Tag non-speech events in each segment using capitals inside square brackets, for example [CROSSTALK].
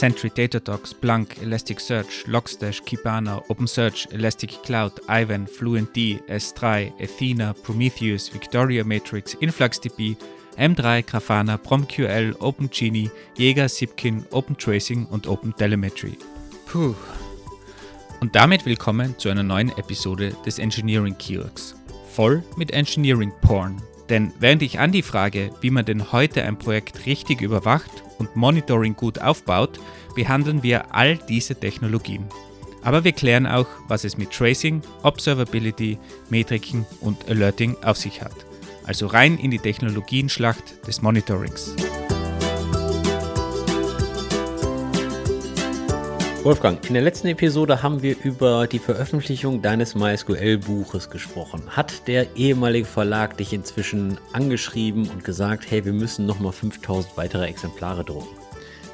Sentry, Datadog, Splunk, Elasticsearch, Logstash, Kibana, OpenSearch, Elastic Cloud, Ivan, FluentD, S3, Athena, Prometheus, Victoria Matrix, InfluxDB, M3, Grafana, PromQL, OpenGenie, Jäger, Zipkin, OpenTracing und OpenTelemetry. Puh. Und damit willkommen zu einer neuen Episode des Engineering Kioks. Voll mit Engineering Porn. Denn während ich Andi frage, wie man denn heute ein Projekt richtig überwacht und Monitoring gut aufbaut, behandeln wir all diese Technologien. Aber wir klären auch, was es mit Tracing, Observability, Metriken und Alerting auf sich hat. Also rein in die Technologienschlacht des Monitorings. Wolfgang, in der letzten Episode haben wir über die Veröffentlichung deines MySQL-Buches gesprochen. Hat der ehemalige Verlag dich inzwischen angeschrieben und gesagt, hey, wir müssen nochmal 5000 weitere Exemplare drucken?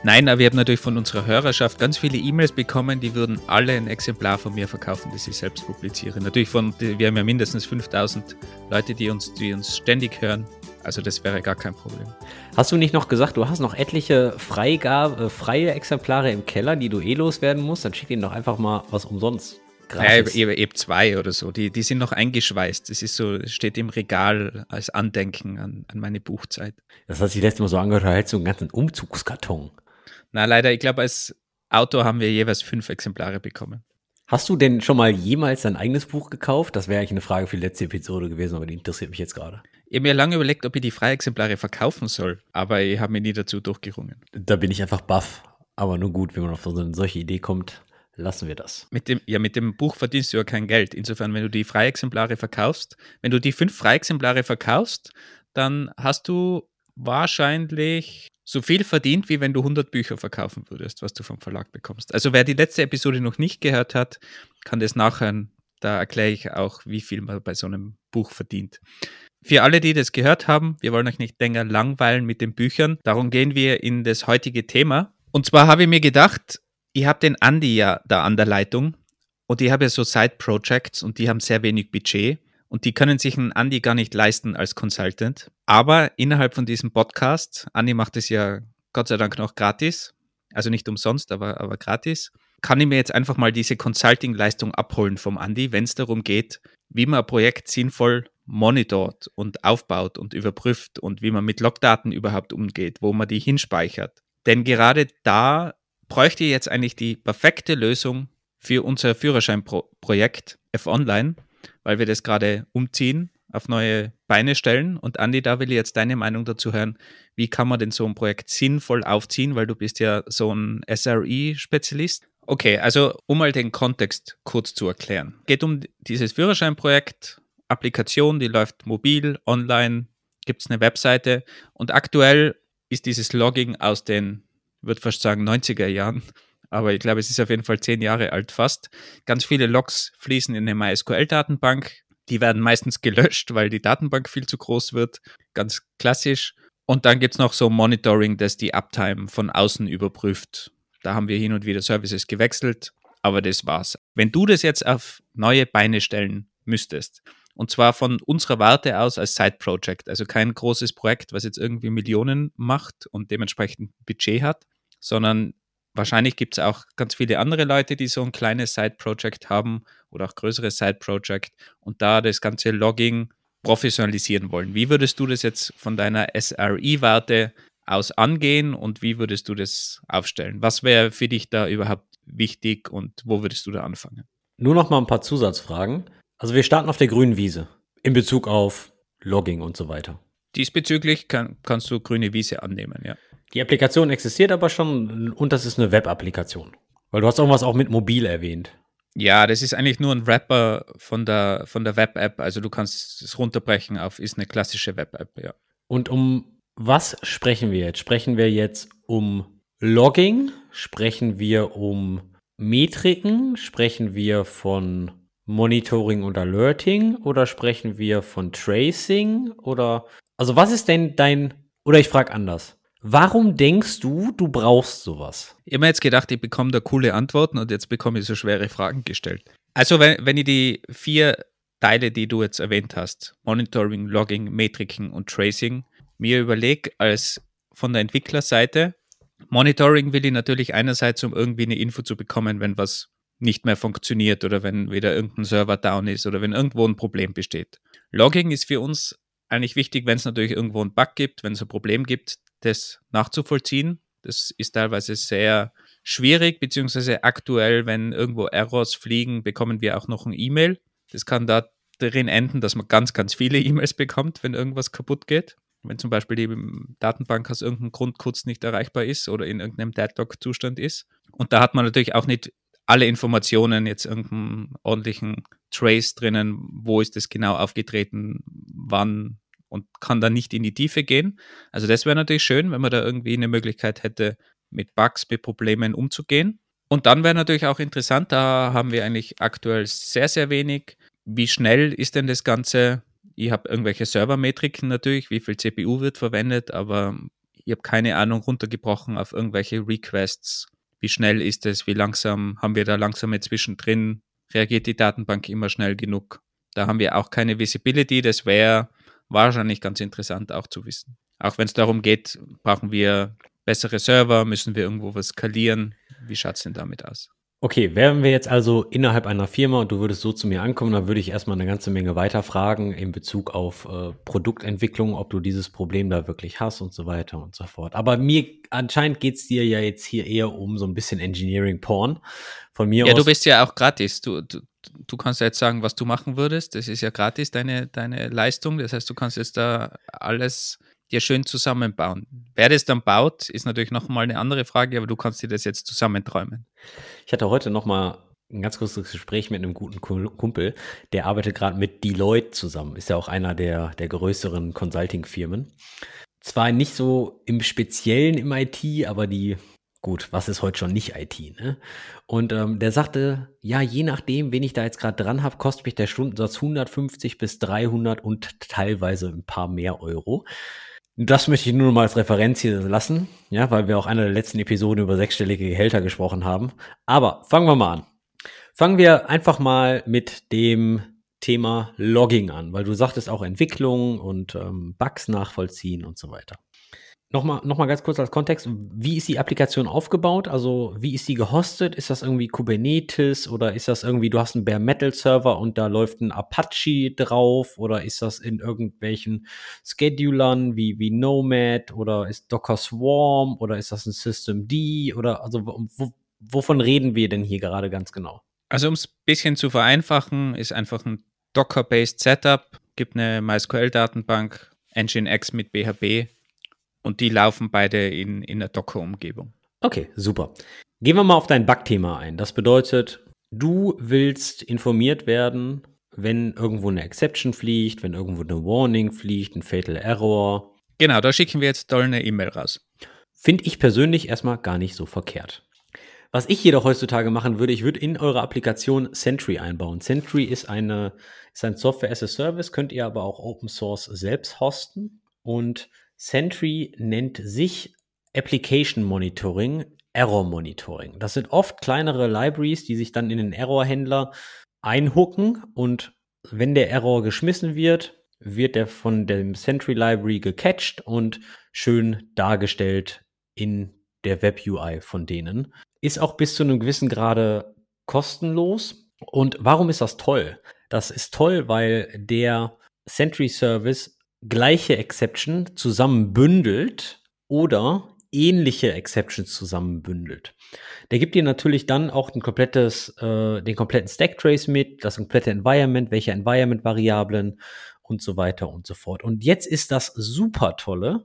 Nein, aber wir haben natürlich von unserer Hörerschaft ganz viele E-Mails bekommen, die würden alle ein Exemplar von mir verkaufen, das ich selbst publiziere. Natürlich von, wir haben ja mindestens 5000 Leute, die uns, die uns ständig hören. Also das wäre gar kein Problem. Hast du nicht noch gesagt, du hast noch etliche Freigabe, äh, freie Exemplare im Keller, die du eh loswerden musst? Dann schick ihnen doch einfach mal was umsonst. Gratis. Ja, eben zwei oder so. Die, die sind noch eingeschweißt. Das ist so, steht im Regal als Andenken an, an meine Buchzeit. Das hat sich letztes Mal so angehört, da hättest du einen ganzen Umzugskarton. Na, leider, ich glaube, als Autor haben wir jeweils fünf Exemplare bekommen. Hast du denn schon mal jemals dein eigenes Buch gekauft? Das wäre eigentlich eine Frage für die letzte Episode gewesen, aber die interessiert mich jetzt gerade. Ich habe mir lange überlegt, ob ich die Freiexemplare verkaufen soll, aber ich habe mir nie dazu durchgerungen. Da bin ich einfach baff. Aber nur gut, wenn man auf so eine solche Idee kommt, lassen wir das. Mit dem, ja, mit dem Buch verdienst du ja kein Geld. Insofern, wenn du die Freiexemplare verkaufst, wenn du die fünf Freiexemplare verkaufst, dann hast du wahrscheinlich so viel verdient, wie wenn du 100 Bücher verkaufen würdest, was du vom Verlag bekommst. Also wer die letzte Episode noch nicht gehört hat, kann das nachhören. Da erkläre ich auch, wie viel man bei so einem Buch verdient. Für alle, die das gehört haben, wir wollen euch nicht länger langweilen mit den Büchern. Darum gehen wir in das heutige Thema. Und zwar habe ich mir gedacht, ich habe den Andi ja da an der Leitung und ich habe ja so Side-Projects und die haben sehr wenig Budget und die können sich einen Andi gar nicht leisten als Consultant. Aber innerhalb von diesem Podcast, Andi macht es ja Gott sei Dank noch gratis, also nicht umsonst, aber, aber gratis, kann ich mir jetzt einfach mal diese Consulting-Leistung abholen vom Andi, wenn es darum geht, wie man ein Projekt sinnvoll monitort und aufbaut und überprüft und wie man mit Logdaten überhaupt umgeht, wo man die hinspeichert. Denn gerade da bräuchte ich jetzt eigentlich die perfekte Lösung für unser Führerscheinprojekt F-Online, weil wir das gerade umziehen, auf neue Beine stellen. Und Andi, da will ich jetzt deine Meinung dazu hören. Wie kann man denn so ein Projekt sinnvoll aufziehen, weil du bist ja so ein SRE-Spezialist. Okay, also um mal den Kontext kurz zu erklären. Geht um dieses Führerscheinprojekt, Applikation, die läuft mobil, online, gibt es eine Webseite und aktuell ist dieses Logging aus den, würde fast sagen, 90er Jahren, [LAUGHS] aber ich glaube, es ist auf jeden Fall zehn Jahre alt fast. Ganz viele Logs fließen in eine MySQL-Datenbank. Die werden meistens gelöscht, weil die Datenbank viel zu groß wird. Ganz klassisch. Und dann gibt es noch so Monitoring, das die Uptime von außen überprüft. Da haben wir hin und wieder Services gewechselt, aber das war's. Wenn du das jetzt auf neue Beine stellen müsstest, und zwar von unserer Warte aus als Side-Project, also kein großes Projekt, was jetzt irgendwie Millionen macht und dementsprechend Budget hat, sondern wahrscheinlich gibt es auch ganz viele andere Leute, die so ein kleines Side-Project haben oder auch größeres Side-Project und da das ganze Logging professionalisieren wollen. Wie würdest du das jetzt von deiner SRE-Warte aus angehen und wie würdest du das aufstellen? Was wäre für dich da überhaupt wichtig und wo würdest du da anfangen? Nur noch mal ein paar Zusatzfragen. Also wir starten auf der grünen Wiese in Bezug auf Logging und so weiter. Diesbezüglich kann, kannst du grüne Wiese annehmen, ja. Die Applikation existiert aber schon und das ist eine Web-Applikation. Weil du hast irgendwas auch mit mobil erwähnt. Ja, das ist eigentlich nur ein Wrapper von der, von der Web-App. Also du kannst es runterbrechen auf, ist eine klassische Web-App, ja. Und um was sprechen wir jetzt? Sprechen wir jetzt um Logging? Sprechen wir um Metriken? Sprechen wir von Monitoring und Alerting? Oder sprechen wir von Tracing? Oder, also was ist denn dein, oder ich frage anders. Warum denkst du, du brauchst sowas? Ich habe mir jetzt gedacht, ich bekomme da coole Antworten und jetzt bekomme ich so schwere Fragen gestellt. Also, wenn, wenn ich die vier Teile, die du jetzt erwähnt hast, Monitoring, Logging, Metriken und Tracing, mir überlege als von der Entwicklerseite, Monitoring will ich natürlich einerseits, um irgendwie eine Info zu bekommen, wenn was nicht mehr funktioniert oder wenn wieder irgendein Server down ist oder wenn irgendwo ein Problem besteht. Logging ist für uns eigentlich wichtig, wenn es natürlich irgendwo einen Bug gibt, wenn es ein Problem gibt, das nachzuvollziehen. Das ist teilweise sehr schwierig, beziehungsweise aktuell, wenn irgendwo Errors fliegen, bekommen wir auch noch ein E-Mail. Das kann da darin enden, dass man ganz, ganz viele E-Mails bekommt, wenn irgendwas kaputt geht. Wenn zum Beispiel die Datenbank aus irgendeinem Grund kurz nicht erreichbar ist oder in irgendeinem Deadlock-Zustand ist. Und da hat man natürlich auch nicht alle Informationen, jetzt irgendeinen ordentlichen Trace drinnen, wo ist das genau aufgetreten, wann und kann dann nicht in die Tiefe gehen. Also das wäre natürlich schön, wenn man da irgendwie eine Möglichkeit hätte, mit Bugs, mit Problemen umzugehen. Und dann wäre natürlich auch interessant, da haben wir eigentlich aktuell sehr, sehr wenig. Wie schnell ist denn das Ganze? Ich habe irgendwelche Servermetriken natürlich, wie viel CPU wird verwendet, aber ich habe keine Ahnung runtergebrochen auf irgendwelche Requests. Wie schnell ist es? Wie langsam haben wir da langsame zwischendrin? Reagiert die Datenbank immer schnell genug? Da haben wir auch keine Visibility. Das wäre wahrscheinlich ganz interessant auch zu wissen. Auch wenn es darum geht, brauchen wir bessere Server, müssen wir irgendwo was skalieren. Wie schaut es denn damit aus? Okay, wären wir jetzt also innerhalb einer Firma und du würdest so zu mir ankommen, dann würde ich erstmal eine ganze Menge weiter fragen in Bezug auf äh, Produktentwicklung, ob du dieses Problem da wirklich hast und so weiter und so fort. Aber mir anscheinend geht es dir ja jetzt hier eher um so ein bisschen Engineering Porn. Von mir ja, aus. du bist ja auch gratis. Du, du, du kannst ja jetzt sagen, was du machen würdest. Das ist ja gratis, deine, deine Leistung. Das heißt, du kannst jetzt da alles dir schön zusammenbauen. Wer das dann baut, ist natürlich nochmal eine andere Frage, aber du kannst dir das jetzt zusammenträumen. Ich hatte heute nochmal ein ganz kurzes Gespräch mit einem guten Kumpel, der arbeitet gerade mit Deloitte zusammen, ist ja auch einer der, der größeren Consulting-Firmen. Zwar nicht so im Speziellen im IT, aber die gut, was ist heute schon nicht IT, ne? Und ähm, der sagte, ja, je nachdem, wen ich da jetzt gerade dran habe, kostet mich der Stundensatz 150 bis 300 und teilweise ein paar mehr Euro. Das möchte ich nur noch mal als Referenz hier lassen, ja, weil wir auch einer der letzten Episoden über sechsstellige Gehälter gesprochen haben. Aber fangen wir mal an. Fangen wir einfach mal mit dem Thema Logging an, weil du sagtest auch Entwicklung und ähm, Bugs nachvollziehen und so weiter. Nochmal, nochmal ganz kurz als Kontext, wie ist die Applikation aufgebaut? Also wie ist sie gehostet? Ist das irgendwie Kubernetes oder ist das irgendwie, du hast einen Bare Metal Server und da läuft ein Apache drauf oder ist das in irgendwelchen Schedulern wie, wie Nomad oder ist Docker Swarm oder ist das ein System D oder also wo, wovon reden wir denn hier gerade ganz genau? Also um es ein bisschen zu vereinfachen, ist einfach ein Docker-based Setup, gibt eine MySQL-Datenbank, Nginx mit PHP und die laufen beide in, in der Docker-Umgebung. Okay, super. Gehen wir mal auf dein Bug-Thema ein. Das bedeutet, du willst informiert werden, wenn irgendwo eine Exception fliegt, wenn irgendwo eine Warning fliegt, ein Fatal Error. Genau, da schicken wir jetzt toll eine E-Mail raus. Finde ich persönlich erstmal gar nicht so verkehrt. Was ich jedoch heutzutage machen würde, ich würde in eure Applikation Sentry einbauen. Sentry ist eine ist ein Software as a Service, könnt ihr aber auch Open Source selbst hosten und Sentry nennt sich Application Monitoring, Error Monitoring. Das sind oft kleinere Libraries, die sich dann in den Error-Händler einhucken und wenn der Error geschmissen wird, wird der von dem Sentry Library gecatcht und schön dargestellt in der Web UI von denen. Ist auch bis zu einem gewissen Grade kostenlos. Und warum ist das toll? Das ist toll, weil der Sentry Service gleiche Exception zusammenbündelt oder ähnliche Exceptions zusammenbündelt. Der gibt dir natürlich dann auch ein komplettes, äh, den kompletten Stack Trace mit, das komplette Environment, welche Environment-Variablen und so weiter und so fort. Und jetzt ist das super tolle.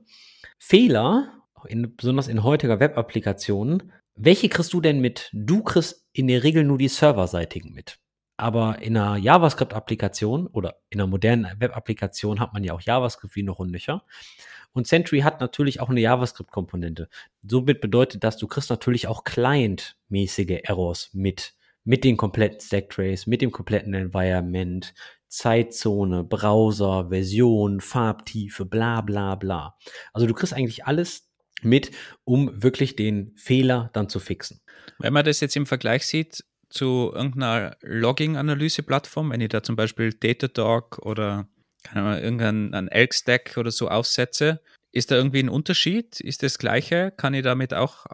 Fehler, in, besonders in heutiger Web-Applikationen, welche kriegst du denn mit? Du kriegst in der Regel nur die serverseitigen mit. Aber in einer JavaScript-Applikation oder in einer modernen Web-Applikation hat man ja auch JavaScript wie noch und nöcher. Und Sentry hat natürlich auch eine JavaScript-Komponente. Somit bedeutet das, du kriegst natürlich auch Client-mäßige Errors mit. Mit den kompletten Stacktrace, mit dem kompletten Environment, Zeitzone, Browser, Version, Farbtiefe, bla bla bla. Also du kriegst eigentlich alles mit, um wirklich den Fehler dann zu fixen. Wenn man das jetzt im Vergleich sieht, zu irgendeiner Logging-Analyse-Plattform, wenn ich da zum Beispiel Datadog oder irgendeinen Elk-Stack oder so aufsetze, Ist da irgendwie ein Unterschied? Ist das gleiche? Kann ich damit auch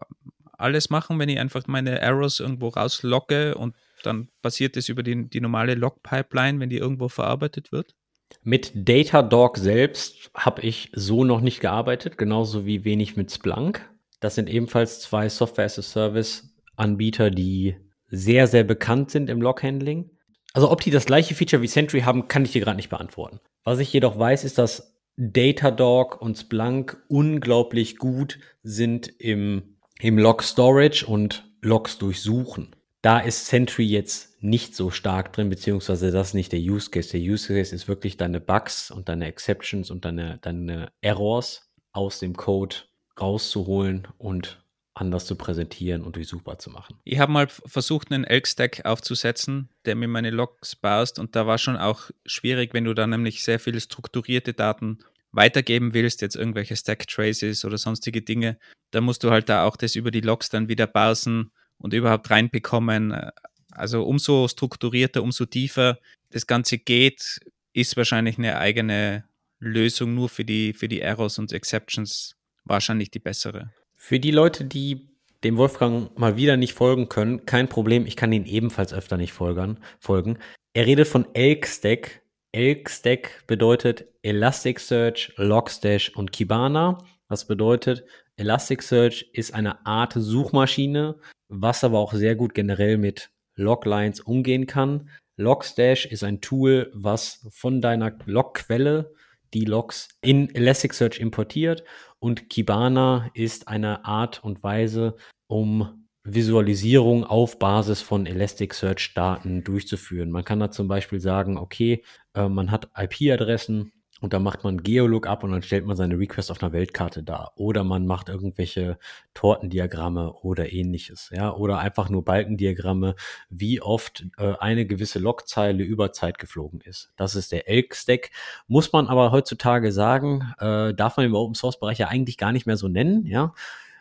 alles machen, wenn ich einfach meine Errors irgendwo rauslogge und dann passiert es über die, die normale Log-Pipeline, wenn die irgendwo verarbeitet wird? Mit Datadog selbst habe ich so noch nicht gearbeitet, genauso wie wenig mit Splunk. Das sind ebenfalls zwei Software-as-a-Service-Anbieter, die sehr, sehr bekannt sind im Log-Handling. Also ob die das gleiche Feature wie Sentry haben, kann ich dir gerade nicht beantworten. Was ich jedoch weiß, ist, dass Datadog und Splunk unglaublich gut sind im, im Log-Storage und Logs durchsuchen. Da ist Sentry jetzt nicht so stark drin, beziehungsweise das ist nicht der Use Case. Der Use Case ist wirklich deine Bugs und deine Exceptions und deine, deine Errors aus dem Code rauszuholen und anders zu präsentieren und durchsuchbar zu machen. Ich habe mal versucht, einen Elk-Stack aufzusetzen, der mir meine Logs baust und da war schon auch schwierig, wenn du da nämlich sehr viele strukturierte Daten weitergeben willst, jetzt irgendwelche Stack-Traces oder sonstige Dinge, da musst du halt da auch das über die Logs dann wieder parsen und überhaupt reinbekommen. Also umso strukturierter, umso tiefer das Ganze geht, ist wahrscheinlich eine eigene Lösung nur für die, für die Errors und Exceptions wahrscheinlich die bessere. Für die Leute, die dem Wolfgang mal wieder nicht folgen können, kein Problem, ich kann ihn ebenfalls öfter nicht folgern, folgen. Er redet von Elk Stack. Elk Stack bedeutet Elasticsearch, Logstash und Kibana. Was bedeutet, Elasticsearch ist eine Art Suchmaschine, was aber auch sehr gut generell mit Loglines umgehen kann. Logstash ist ein Tool, was von deiner Logquelle die Logs in Elasticsearch importiert und Kibana ist eine Art und Weise, um Visualisierung auf Basis von Elasticsearch-Daten durchzuführen. Man kann da zum Beispiel sagen, okay, äh, man hat IP-Adressen und da macht man Geolookup und dann stellt man seine Request auf einer Weltkarte dar. Oder man macht irgendwelche Tortendiagramme oder ähnliches. Ja, oder einfach nur Balkendiagramme, wie oft äh, eine gewisse Logzeile über Zeit geflogen ist. Das ist der Elk-Stack. Muss man aber heutzutage sagen, äh, darf man im Open Source Bereich ja eigentlich gar nicht mehr so nennen. Ja,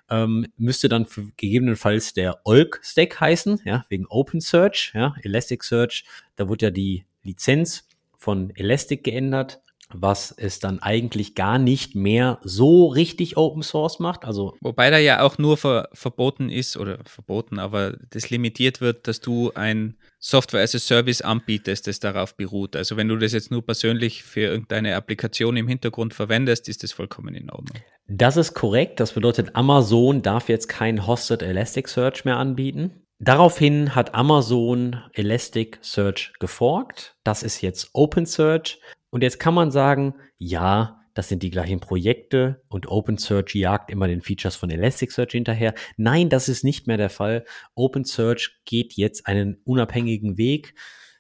ähm, müsste dann gegebenenfalls der Olk-Stack heißen, ja, wegen Open Search, ja, Elasticsearch. Da wurde ja die Lizenz von Elastic geändert was es dann eigentlich gar nicht mehr so richtig Open Source macht. Also Wobei da ja auch nur ver verboten ist, oder verboten, aber das limitiert wird, dass du ein Software as a Service anbietest, das darauf beruht. Also wenn du das jetzt nur persönlich für irgendeine Applikation im Hintergrund verwendest, ist das vollkommen in Ordnung. Das ist korrekt. Das bedeutet, Amazon darf jetzt kein Hosted Elasticsearch mehr anbieten. Daraufhin hat Amazon Elasticsearch geforkt. Das ist jetzt OpenSearch. Und jetzt kann man sagen, ja, das sind die gleichen Projekte und OpenSearch jagt immer den Features von Elasticsearch hinterher. Nein, das ist nicht mehr der Fall. OpenSearch geht jetzt einen unabhängigen Weg.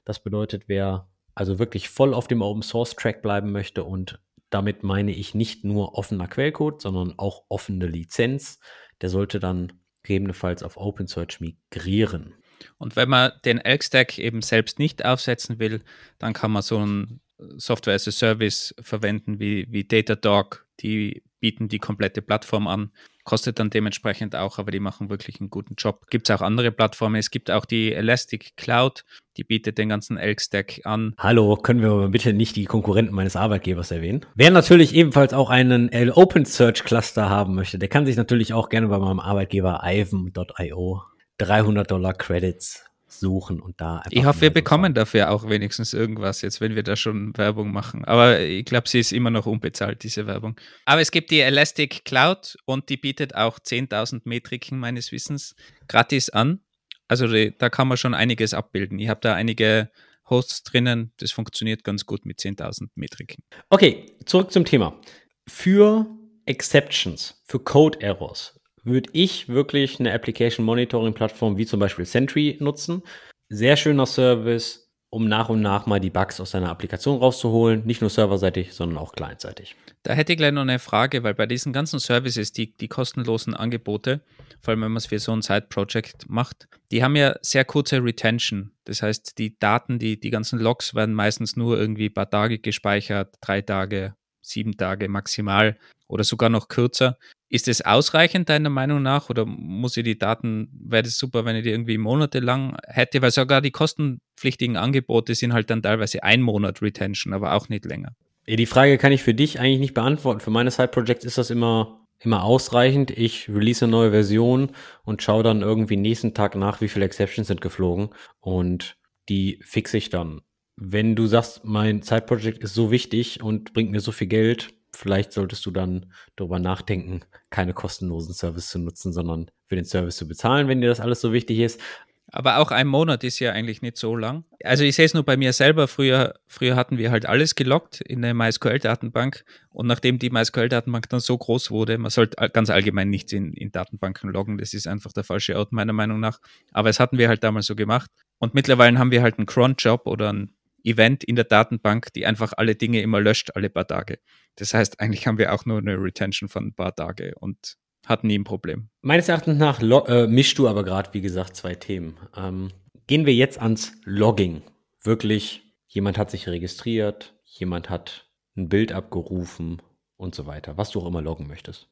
Das bedeutet, wer also wirklich voll auf dem Open Source Track bleiben möchte und damit meine ich nicht nur offener Quellcode, sondern auch offene Lizenz, der sollte dann gegebenenfalls auf OpenSearch migrieren. Und wenn man den Elk-Stack eben selbst nicht aufsetzen will, dann kann man so ein Software as a Service verwenden wie, wie Datadog. Die bieten die komplette Plattform an. Kostet dann dementsprechend auch, aber die machen wirklich einen guten Job. Gibt es auch andere Plattformen. Es gibt auch die Elastic Cloud, die bietet den ganzen Elk-Stack an. Hallo, können wir bitte nicht die Konkurrenten meines Arbeitgebers erwähnen? Wer natürlich ebenfalls auch einen Open Search Cluster haben möchte, der kann sich natürlich auch gerne bei meinem Arbeitgeber ivan.io 300 Dollar Credits suchen und da Ich hoffe, wir bekommen dafür auch wenigstens irgendwas, jetzt wenn wir da schon Werbung machen. Aber ich glaube, sie ist immer noch unbezahlt, diese Werbung. Aber es gibt die Elastic Cloud und die bietet auch 10.000 Metriken meines Wissens gratis an. Also die, da kann man schon einiges abbilden. Ich habe da einige Hosts drinnen, das funktioniert ganz gut mit 10.000 Metriken. Okay, zurück zum Thema. Für Exceptions, für Code Errors, würde ich wirklich eine Application Monitoring Plattform wie zum Beispiel Sentry nutzen. Sehr schöner Service, um nach und nach mal die Bugs aus seiner Applikation rauszuholen. Nicht nur serverseitig, sondern auch clientseitig. Da hätte ich gleich noch eine Frage, weil bei diesen ganzen Services, die, die kostenlosen Angebote, vor allem wenn man es für so ein Side-Project macht, die haben ja sehr kurze Retention. Das heißt, die Daten, die, die ganzen Logs werden meistens nur irgendwie ein paar Tage gespeichert, drei Tage, sieben Tage maximal oder sogar noch kürzer. Ist es ausreichend deiner Meinung nach oder muss ich die Daten, wäre das super, wenn ich die irgendwie monatelang hätte, weil sogar die kostenpflichtigen Angebote sind halt dann teilweise ein Monat Retention, aber auch nicht länger. Die Frage kann ich für dich eigentlich nicht beantworten. Für meine Side-Projects ist das immer, immer ausreichend. Ich release eine neue Version und schaue dann irgendwie nächsten Tag nach, wie viele Exceptions sind geflogen und die fixe ich dann. Wenn du sagst, mein Side-Project ist so wichtig und bringt mir so viel Geld, vielleicht solltest du dann darüber nachdenken, keine kostenlosen Service zu nutzen, sondern für den Service zu bezahlen, wenn dir das alles so wichtig ist. Aber auch ein Monat ist ja eigentlich nicht so lang. Also ich sehe es nur bei mir selber. Früher, früher hatten wir halt alles gelockt in der MySQL-Datenbank. Und nachdem die MySQL-Datenbank dann so groß wurde, man sollte ganz allgemein nichts in, in Datenbanken loggen. Das ist einfach der falsche Ort, meiner Meinung nach. Aber es hatten wir halt damals so gemacht. Und mittlerweile haben wir halt einen Cron-Job oder ein Event in der Datenbank, die einfach alle Dinge immer löscht, alle paar Tage. Das heißt, eigentlich haben wir auch nur eine Retention von ein paar Tage und hat nie ein Problem. Meines Erachtens nach äh, mischst du aber gerade, wie gesagt, zwei Themen. Ähm, gehen wir jetzt ans Logging. Wirklich, jemand hat sich registriert, jemand hat ein Bild abgerufen und so weiter, was du auch immer loggen möchtest.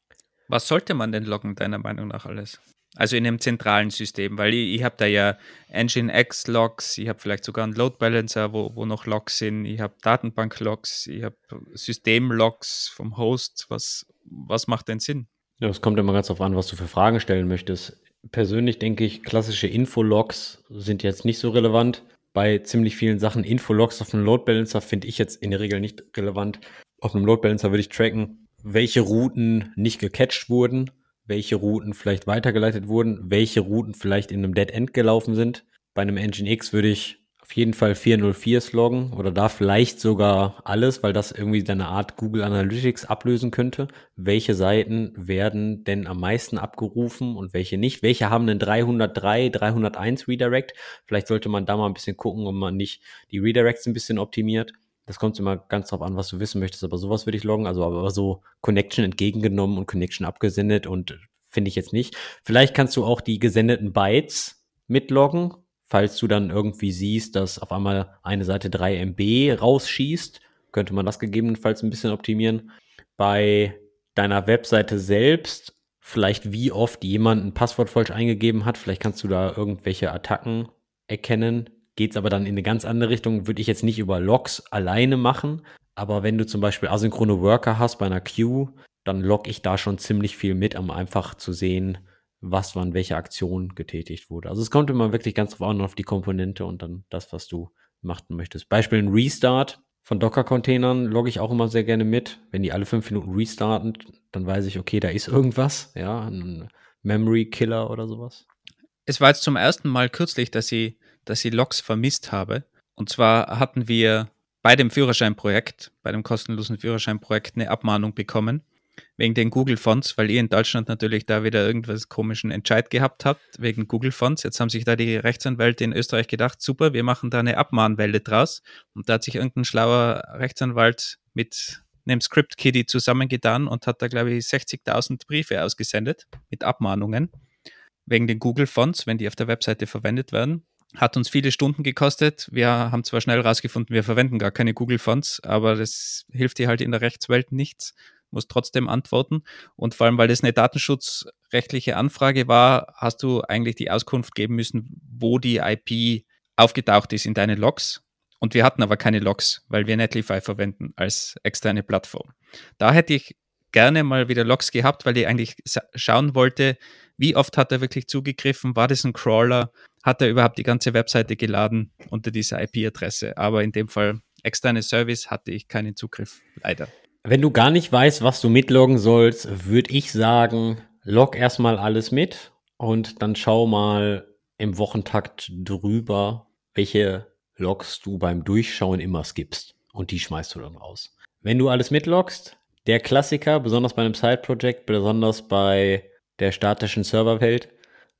Was sollte man denn loggen, deiner Meinung nach alles? Also in einem zentralen System, weil ich, ich habe da ja Nginx-Logs, ich habe vielleicht sogar einen Load Balancer, wo, wo noch Logs sind, ich habe Datenbank-Logs, ich habe System-Logs vom Host. Was, was macht denn Sinn? Ja, es kommt immer ganz darauf an, was du für Fragen stellen möchtest. Persönlich denke ich, klassische Infologs sind jetzt nicht so relevant. Bei ziemlich vielen Sachen Infologs auf einem Load Balancer finde ich jetzt in der Regel nicht relevant. Auf einem Load Balancer würde ich tracken, welche Routen nicht gecatcht wurden, welche Routen vielleicht weitergeleitet wurden, welche Routen vielleicht in einem Dead End gelaufen sind. Bei einem Engine X würde ich auf jeden Fall 404 loggen oder da vielleicht sogar alles, weil das irgendwie eine Art Google Analytics ablösen könnte. Welche Seiten werden denn am meisten abgerufen und welche nicht? Welche haben einen 303, 301 Redirect? Vielleicht sollte man da mal ein bisschen gucken, ob man nicht die Redirects ein bisschen optimiert. Das kommt immer ganz drauf an, was du wissen möchtest, aber sowas würde ich loggen. Also aber so Connection entgegengenommen und Connection abgesendet und finde ich jetzt nicht. Vielleicht kannst du auch die gesendeten Bytes mitloggen falls du dann irgendwie siehst, dass auf einmal eine Seite 3 MB rausschießt, könnte man das gegebenenfalls ein bisschen optimieren. Bei deiner Webseite selbst, vielleicht wie oft jemand ein Passwort falsch eingegeben hat, vielleicht kannst du da irgendwelche Attacken erkennen. Geht es aber dann in eine ganz andere Richtung, würde ich jetzt nicht über Logs alleine machen. Aber wenn du zum Beispiel asynchrone Worker hast bei einer Queue, dann log ich da schon ziemlich viel mit, um einfach zu sehen, was wann welche Aktion getätigt wurde. Also es kommt immer wirklich ganz drauf an auf die Komponente und dann das, was du machen möchtest. Beispiel ein Restart von Docker-Containern logge ich auch immer sehr gerne mit. Wenn die alle fünf Minuten restarten, dann weiß ich, okay, da ist irgendwas, ja, ein Memory-Killer oder sowas. Es war jetzt zum ersten Mal kürzlich, dass ich, dass ich Logs vermisst habe. Und zwar hatten wir bei dem Führerscheinprojekt, bei dem kostenlosen Führerscheinprojekt eine Abmahnung bekommen wegen den Google Fonts, weil ihr in Deutschland natürlich da wieder irgendwas komischen Entscheid gehabt habt, wegen Google Fonts. Jetzt haben sich da die Rechtsanwälte in Österreich gedacht, super, wir machen da eine Abmahnwelle draus. Und da hat sich irgendein schlauer Rechtsanwalt mit einem Script Kitty zusammengetan und hat da, glaube ich, 60.000 Briefe ausgesendet mit Abmahnungen wegen den Google Fonts, wenn die auf der Webseite verwendet werden. Hat uns viele Stunden gekostet. Wir haben zwar schnell herausgefunden, wir verwenden gar keine Google Fonts, aber das hilft dir halt in der Rechtswelt nichts muss trotzdem antworten. Und vor allem, weil das eine datenschutzrechtliche Anfrage war, hast du eigentlich die Auskunft geben müssen, wo die IP aufgetaucht ist in deinen Logs. Und wir hatten aber keine Logs, weil wir Netlify verwenden als externe Plattform. Da hätte ich gerne mal wieder Logs gehabt, weil ich eigentlich schauen wollte, wie oft hat er wirklich zugegriffen, war das ein Crawler, hat er überhaupt die ganze Webseite geladen unter dieser IP-Adresse. Aber in dem Fall externe Service hatte ich keinen Zugriff, leider. Wenn du gar nicht weißt, was du mitloggen sollst, würde ich sagen, log erstmal alles mit und dann schau mal im Wochentakt drüber, welche Logs du beim Durchschauen immer skippst. Und die schmeißt du dann raus. Wenn du alles mitloggst, der Klassiker, besonders bei einem Side-Project, besonders bei der statischen Serverwelt,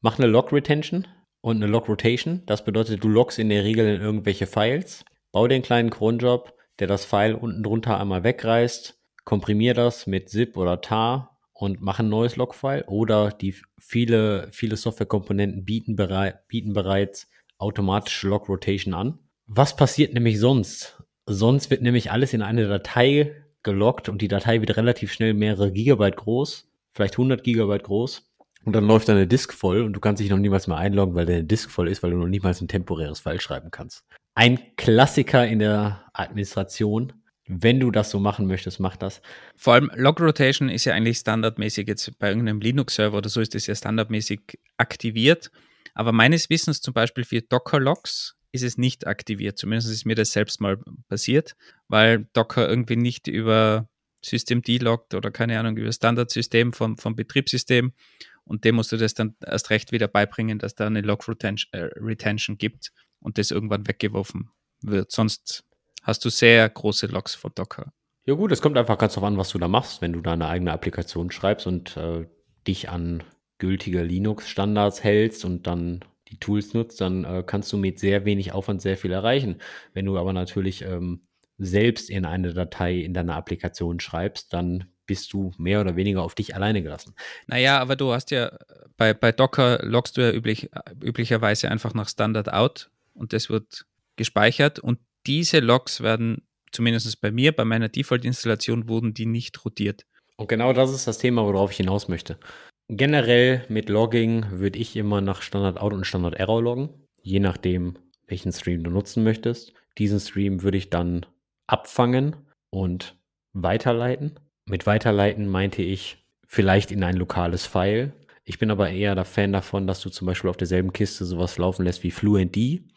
mach eine Log-Retention und eine Log-Rotation. Das bedeutet, du loggst in der Regel in irgendwelche Files, bau den kleinen Cronjob, der das File unten drunter einmal wegreißt, komprimiere das mit zip oder tar und mache ein neues Logfile oder die viele, viele Softwarekomponenten bieten, berei bieten bereits automatische Log Rotation an. Was passiert nämlich sonst? Sonst wird nämlich alles in eine Datei geloggt und die Datei wird relativ schnell mehrere Gigabyte groß, vielleicht 100 Gigabyte groß. Und dann läuft deine Disk voll und du kannst dich noch niemals mehr einloggen, weil deine Disk voll ist, weil du noch niemals ein temporäres File schreiben kannst. Ein Klassiker in der Administration wenn du das so machen möchtest, mach das. Vor allem Log Rotation ist ja eigentlich standardmäßig jetzt bei irgendeinem Linux-Server oder so ist das ja standardmäßig aktiviert. Aber meines Wissens zum Beispiel für Docker-Logs ist es nicht aktiviert. Zumindest ist mir das selbst mal passiert, weil Docker irgendwie nicht über Systemd loggt oder keine Ahnung, über Standardsystem vom, vom Betriebssystem. Und dem musst du das dann erst recht wieder beibringen, dass da eine Log Retention, äh, gibt und das irgendwann weggeworfen wird. Sonst hast du sehr große Logs von Docker. Ja gut, es kommt einfach ganz darauf an, was du da machst, wenn du da eine eigene Applikation schreibst und äh, dich an gültige Linux-Standards hältst und dann die Tools nutzt, dann äh, kannst du mit sehr wenig Aufwand sehr viel erreichen. Wenn du aber natürlich ähm, selbst in eine Datei in deiner Applikation schreibst, dann bist du mehr oder weniger auf dich alleine gelassen. Naja, aber du hast ja bei, bei Docker loggst du ja üblich, üblicherweise einfach nach Standard out und das wird gespeichert und diese Logs werden, zumindest bei mir, bei meiner Default-Installation, wurden die nicht rotiert. Und genau das ist das Thema, worauf ich hinaus möchte. Generell mit Logging würde ich immer nach Standard Out und Standard Error loggen, je nachdem, welchen Stream du nutzen möchtest. Diesen Stream würde ich dann abfangen und weiterleiten. Mit weiterleiten meinte ich vielleicht in ein lokales File. Ich bin aber eher der Fan davon, dass du zum Beispiel auf derselben Kiste sowas laufen lässt wie FluentD.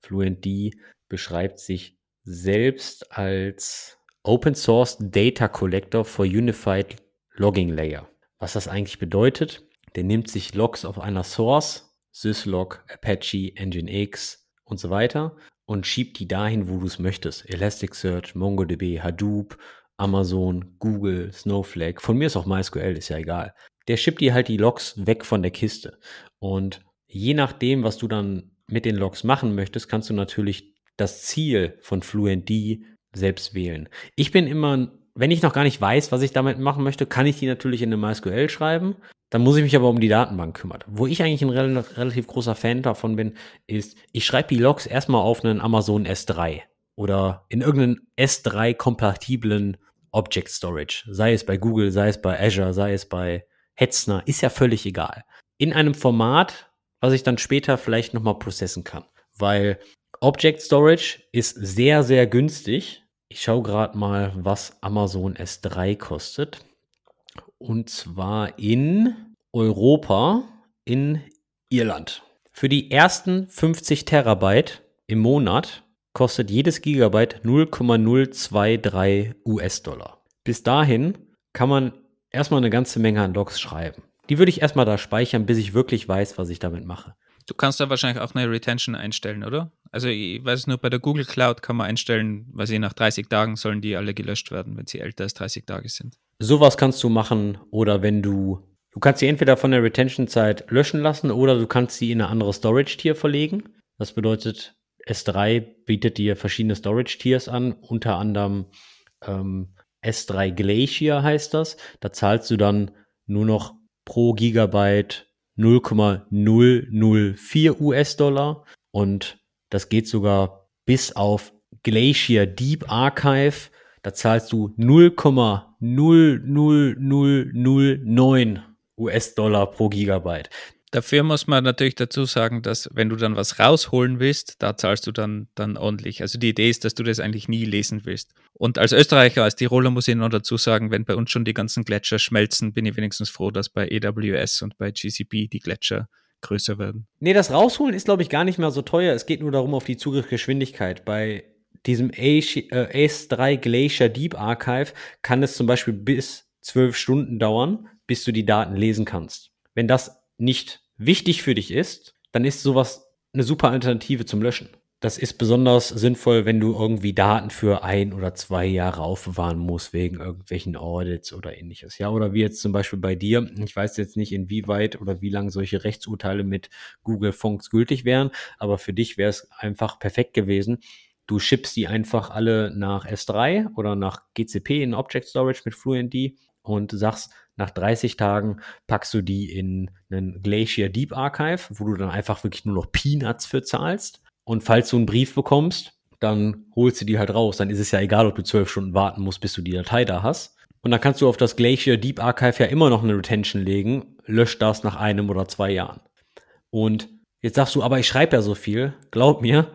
FluentD beschreibt sich selbst als Open Source Data Collector for Unified Logging Layer. Was das eigentlich bedeutet, der nimmt sich Logs auf einer Source, Syslog, Apache, Nginx und so weiter und schiebt die dahin, wo du es möchtest. Elasticsearch, MongoDB, Hadoop, Amazon, Google, Snowflake. Von mir ist auch MySQL, ist ja egal. Der schiebt dir halt die Logs weg von der Kiste. Und je nachdem, was du dann mit den Logs machen möchtest, kannst du natürlich das Ziel von FluentD selbst wählen. Ich bin immer wenn ich noch gar nicht weiß, was ich damit machen möchte, kann ich die natürlich in eine MySQL schreiben. Dann muss ich mich aber um die Datenbank kümmern. Wo ich eigentlich ein relativ großer Fan davon bin, ist, ich schreibe die Logs erstmal auf einen Amazon S3 oder in irgendeinen S3-kompatiblen Object Storage. Sei es bei Google, sei es bei Azure, sei es bei Hetzner, ist ja völlig egal. In einem Format, was ich dann später vielleicht nochmal processen kann. Weil Object Storage ist sehr, sehr günstig ich schaue gerade mal, was Amazon S3 kostet. Und zwar in Europa, in Irland. Für die ersten 50 Terabyte im Monat kostet jedes Gigabyte 0,023 US-Dollar. Bis dahin kann man erstmal eine ganze Menge an Logs schreiben. Die würde ich erstmal da speichern, bis ich wirklich weiß, was ich damit mache. Du kannst da wahrscheinlich auch eine Retention einstellen, oder? Also ich weiß nur, bei der Google Cloud kann man einstellen, weil sie nach 30 Tagen sollen die alle gelöscht werden, wenn sie älter als 30 Tage sind. Sowas kannst du machen oder wenn du, du kannst sie entweder von der Retention-Zeit löschen lassen oder du kannst sie in eine andere Storage-Tier verlegen. Das bedeutet, S3 bietet dir verschiedene Storage-Tiers an, unter anderem ähm, S3 Glacier heißt das. Da zahlst du dann nur noch pro Gigabyte 0,004 US-Dollar und das geht sogar bis auf Glacier Deep Archive. Da zahlst du 0,00009 US-Dollar pro Gigabyte. Dafür muss man natürlich dazu sagen, dass wenn du dann was rausholen willst, da zahlst du dann, dann ordentlich. Also die Idee ist, dass du das eigentlich nie lesen willst. Und als Österreicher, als Tiroler muss ich noch dazu sagen, wenn bei uns schon die ganzen Gletscher schmelzen, bin ich wenigstens froh, dass bei AWS und bei GCP die Gletscher größer werden. Nee, das Rausholen ist, glaube ich, gar nicht mehr so teuer. Es geht nur darum, auf die Zugriffsgeschwindigkeit. Bei diesem S3 äh, Glacier Deep Archive kann es zum Beispiel bis zwölf Stunden dauern, bis du die Daten lesen kannst. Wenn das nicht wichtig für dich ist, dann ist sowas eine super Alternative zum Löschen. Das ist besonders sinnvoll, wenn du irgendwie Daten für ein oder zwei Jahre aufbewahren musst, wegen irgendwelchen Audits oder ähnliches. Ja, oder wie jetzt zum Beispiel bei dir. Ich weiß jetzt nicht, inwieweit oder wie lange solche Rechtsurteile mit Google Fonts gültig wären, aber für dich wäre es einfach perfekt gewesen. Du schippst die einfach alle nach S3 oder nach GCP in Object Storage mit FluentD und sagst, nach 30 Tagen packst du die in einen Glacier Deep Archive, wo du dann einfach wirklich nur noch Peanuts für zahlst. Und falls du einen Brief bekommst, dann holst du die halt raus. Dann ist es ja egal, ob du zwölf Stunden warten musst, bis du die Datei da hast. Und dann kannst du auf das Glacier Deep Archive ja immer noch eine Retention legen, löscht das nach einem oder zwei Jahren. Und jetzt sagst du, aber ich schreibe ja so viel. Glaub mir,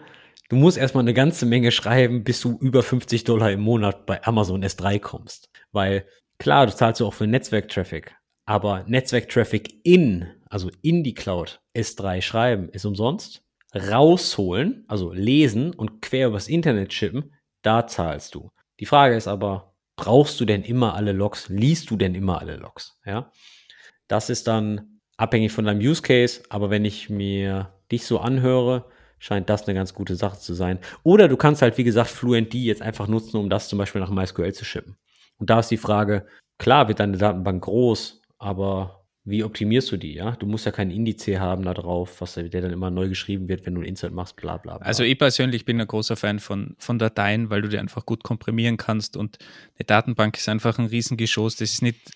Du musst erstmal eine ganze Menge schreiben, bis du über 50 Dollar im Monat bei Amazon S3 kommst. Weil klar, du zahlst auch für Netzwerktraffic, aber Netzwerktraffic in, also in die Cloud S3 schreiben, ist umsonst. Rausholen, also lesen und quer übers Internet schippen, da zahlst du. Die Frage ist aber, brauchst du denn immer alle Logs? Liest du denn immer alle Logs? Ja, das ist dann abhängig von deinem Use Case. Aber wenn ich mir dich so anhöre, scheint das eine ganz gute Sache zu sein. Oder du kannst halt, wie gesagt, FluentD jetzt einfach nutzen, um das zum Beispiel nach MySQL zu schippen. Und da ist die Frage, klar wird deine Datenbank groß, aber wie optimierst du die, ja? Du musst ja keinen Indiz haben da drauf, was der dann immer neu geschrieben wird, wenn du ein Insert machst, bla bla bla. Also ich persönlich bin ein großer Fan von, von Dateien, weil du die einfach gut komprimieren kannst und eine Datenbank ist einfach ein Riesengeschoss. Das ist nicht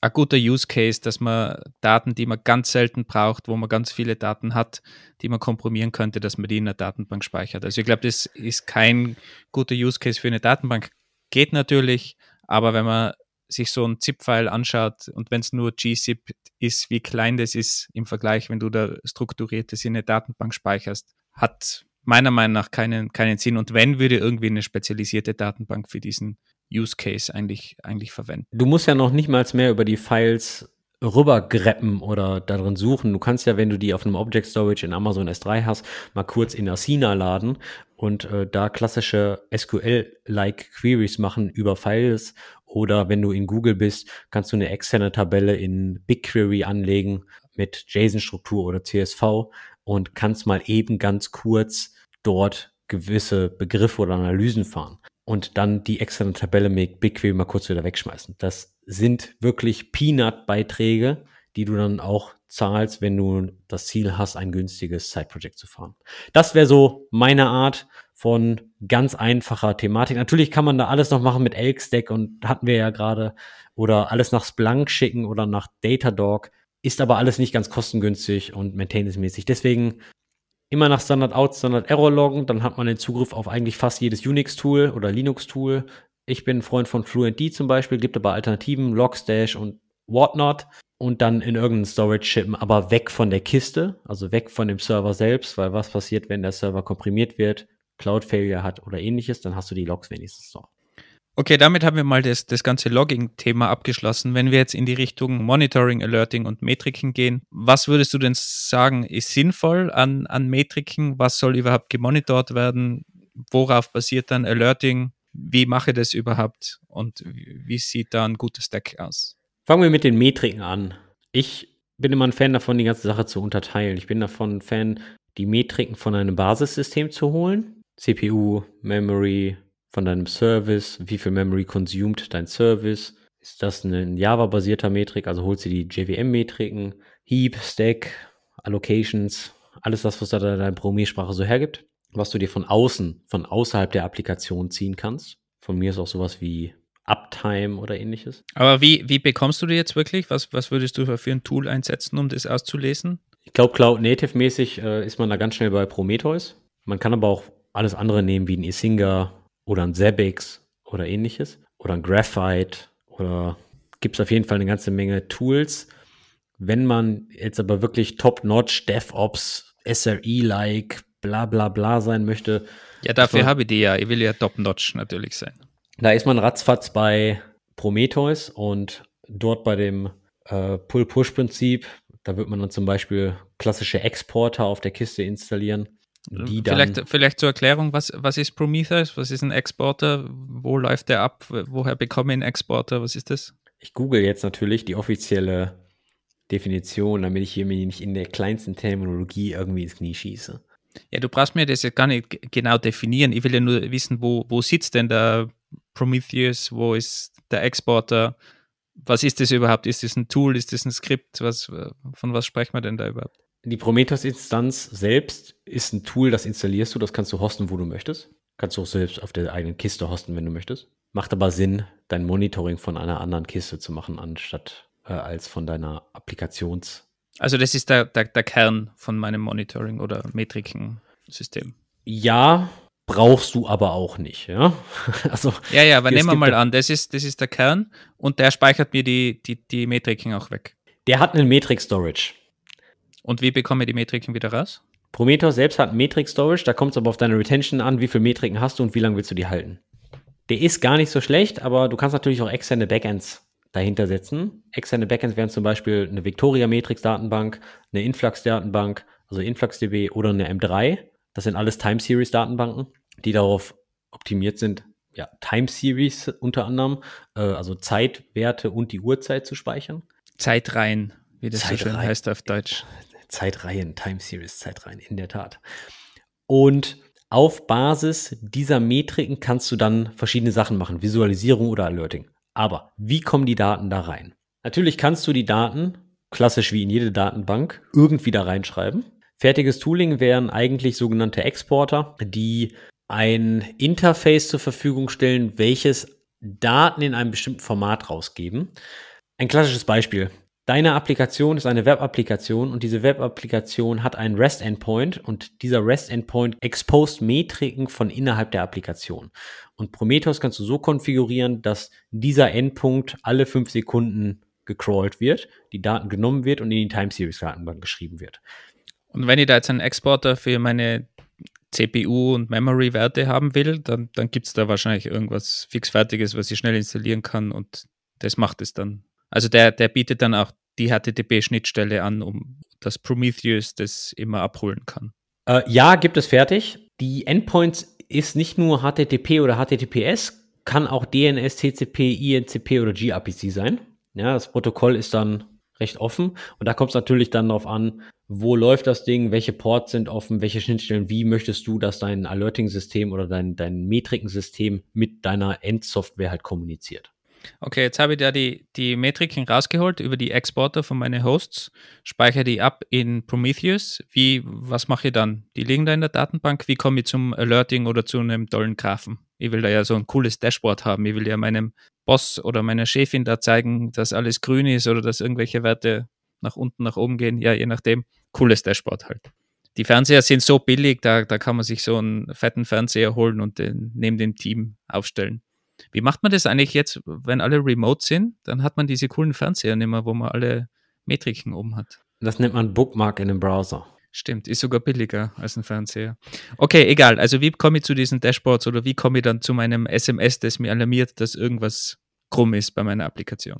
ein guter Use Case, dass man Daten, die man ganz selten braucht, wo man ganz viele Daten hat, die man komprimieren könnte, dass man die in der Datenbank speichert. Also ich glaube, das ist kein guter Use Case für eine Datenbank. Geht natürlich, aber wenn man sich so ein ZIP-File anschaut und wenn es nur gzip ist, wie klein das ist im Vergleich, wenn du da strukturiertes in eine Datenbank speicherst, hat meiner Meinung nach keinen, keinen Sinn. Und wenn, würde irgendwie eine spezialisierte Datenbank für diesen Use Case eigentlich, eigentlich verwenden. Du musst ja noch nicht mal mehr über die Files rübergreppen oder darin suchen. Du kannst ja, wenn du die auf einem Object Storage in Amazon S3 hast, mal kurz in Asina laden und äh, da klassische SQL-like Queries machen über Files oder wenn du in Google bist, kannst du eine externe Tabelle in BigQuery anlegen mit JSON-Struktur oder CSV und kannst mal eben ganz kurz dort gewisse Begriffe oder Analysen fahren und dann die externe Tabelle mit BigQuery mal kurz wieder wegschmeißen. Das sind wirklich Peanut-Beiträge, die du dann auch zahlst, wenn du das Ziel hast, ein günstiges Side-Project zu fahren. Das wäre so meine Art von ganz einfacher Thematik. Natürlich kann man da alles noch machen mit Elk-Stack und hatten wir ja gerade oder alles nach Splunk schicken oder nach Datadog. Ist aber alles nicht ganz kostengünstig und maintenance-mäßig. Deswegen immer nach Standard Out, Standard Error loggen, dann hat man den Zugriff auf eigentlich fast jedes Unix-Tool oder Linux-Tool. Ich bin ein Freund von FluentD zum Beispiel, gibt aber Alternativen, Logstash und whatnot und dann in irgendeinen Storage schippen, aber weg von der Kiste, also weg von dem Server selbst, weil was passiert, wenn der Server komprimiert wird, Cloud-Failure hat oder ähnliches, dann hast du die Logs wenigstens noch. Okay, damit haben wir mal das, das ganze Logging-Thema abgeschlossen. Wenn wir jetzt in die Richtung Monitoring, Alerting und Metriken gehen, was würdest du denn sagen, ist sinnvoll an, an Metriken? Was soll überhaupt gemonitort werden? Worauf basiert dann Alerting? Wie mache ich das überhaupt? Und wie sieht da ein gutes Stack aus? Fangen wir mit den Metriken an. Ich bin immer ein Fan davon, die ganze Sache zu unterteilen. Ich bin davon ein Fan, die Metriken von einem Basissystem zu holen. CPU, Memory, von deinem Service, wie viel Memory consumed dein Service. Ist das ein Java-basierter Metrik, also holst du die JVM-Metriken, Heap, Stack, Allocations, alles das, was da deine Programmiersprache so hergibt, was du dir von außen, von außerhalb der Applikation ziehen kannst. Von mir ist auch sowas wie Uptime oder ähnliches. Aber wie, wie bekommst du die jetzt wirklich? Was, was würdest du für ein Tool einsetzen, um das auszulesen? Ich glaube, Cloud Native mäßig äh, ist man da ganz schnell bei Prometheus. Man kann aber auch alles andere nehmen, wie ein Isinga oder ein Zabbix oder ähnliches oder ein Graphite oder gibt es auf jeden Fall eine ganze Menge Tools. Wenn man jetzt aber wirklich top-notch DevOps, SRE-like, bla bla bla sein möchte. Ja, dafür habe ich die ja. Ich will ja top-notch natürlich sein. Da ist man ratzfatz bei Prometheus und dort bei dem äh, Pull-Push-Prinzip, da wird man dann zum Beispiel klassische Exporter auf der Kiste installieren die dann vielleicht, vielleicht zur Erklärung, was, was ist Prometheus? Was ist ein Exporter? Wo läuft der ab? Woher bekomme ich einen Exporter? Was ist das? Ich google jetzt natürlich die offizielle Definition, damit ich hier mir nicht in der kleinsten Terminologie irgendwie ins Knie schieße. Ja, du brauchst mir das ja gar nicht genau definieren. Ich will ja nur wissen, wo, wo sitzt denn der Prometheus? Wo ist der Exporter? Was ist das überhaupt? Ist das ein Tool? Ist das ein Skript? Was, von was sprechen wir denn da überhaupt? Die Prometheus-Instanz selbst ist ein Tool, das installierst du, das kannst du hosten, wo du möchtest. Kannst du auch selbst auf der eigenen Kiste hosten, wenn du möchtest. Macht aber Sinn, dein Monitoring von einer anderen Kiste zu machen, anstatt äh, als von deiner Applikations. Also das ist der, der, der Kern von meinem Monitoring oder Metriken-System. Ja, brauchst du aber auch nicht, ja. [LAUGHS] also, ja, ja, aber nehmen wir mal an, das ist, das ist der Kern und der speichert mir die, die, die Metriken auch weg. Der hat einen Metrik-Storage. Und wie bekomme ich die Metriken wieder raus? Prometheus selbst hat Metric Storage, da kommt es aber auf deine Retention an, wie viele Metriken hast du und wie lange willst du die halten. Der ist gar nicht so schlecht, aber du kannst natürlich auch externe Backends dahinter setzen. Externe Backends wären zum Beispiel eine Victoria Matrix Datenbank, eine Influx Datenbank, also InfluxDB oder eine M3. Das sind alles Time Series Datenbanken, die darauf optimiert sind, ja, Time Series unter anderem, äh, also Zeitwerte und die Uhrzeit zu speichern. Zeitreihen, wie das Zeitreihen. so schön heißt auf Deutsch. Zeitreihen, Time Series Zeitreihen, in der Tat. Und auf Basis dieser Metriken kannst du dann verschiedene Sachen machen, Visualisierung oder Alerting. Aber wie kommen die Daten da rein? Natürlich kannst du die Daten, klassisch wie in jede Datenbank, irgendwie da reinschreiben. Fertiges Tooling wären eigentlich sogenannte Exporter, die ein Interface zur Verfügung stellen, welches Daten in einem bestimmten Format rausgeben. Ein klassisches Beispiel. Deine Applikation ist eine Web-Applikation und diese Web-Applikation hat einen REST-Endpoint und dieser REST-Endpoint exposed Metriken von innerhalb der Applikation. Und Prometheus kannst du so konfigurieren, dass dieser Endpunkt alle fünf Sekunden gecrawlt wird, die Daten genommen wird und in die Time Series Datenbank geschrieben wird. Und wenn ich da jetzt einen Exporter für meine CPU und Memory-Werte haben will, dann, dann gibt es da wahrscheinlich irgendwas fixfertiges, was ich schnell installieren kann und das macht es dann. Also der, der bietet dann auch die HTTP-Schnittstelle an, um dass Prometheus das immer abholen kann. Äh, ja, gibt es fertig. Die Endpoints ist nicht nur HTTP oder HTTPS, kann auch DNS, TCP, INCP oder gRPC sein. Ja, das Protokoll ist dann recht offen und da kommt es natürlich dann darauf an, wo läuft das Ding, welche Ports sind offen, welche Schnittstellen, wie möchtest du, dass dein Alerting-System oder dein, dein Metrikensystem mit deiner Endsoftware halt kommuniziert. Okay, jetzt habe ich da die, die Metriken rausgeholt über die Exporter von meinen Hosts, speichere die ab in Prometheus. Wie, was mache ich dann? Die liegen da in der Datenbank. Wie komme ich zum Alerting oder zu einem tollen Graphen? Ich will da ja so ein cooles Dashboard haben. Ich will ja meinem Boss oder meiner Chefin da zeigen, dass alles grün ist oder dass irgendwelche Werte nach unten, nach oben gehen. Ja, je nachdem. Cooles Dashboard halt. Die Fernseher sind so billig, da, da kann man sich so einen fetten Fernseher holen und den neben dem Team aufstellen. Wie macht man das eigentlich jetzt, wenn alle remote sind? Dann hat man diese coolen Fernseher nicht mehr, wo man alle Metriken oben hat. Das nennt man Bookmark in einem Browser. Stimmt, ist sogar billiger als ein Fernseher. Okay, egal. Also wie komme ich zu diesen Dashboards oder wie komme ich dann zu meinem SMS, das mir alarmiert, dass irgendwas krumm ist bei meiner Applikation?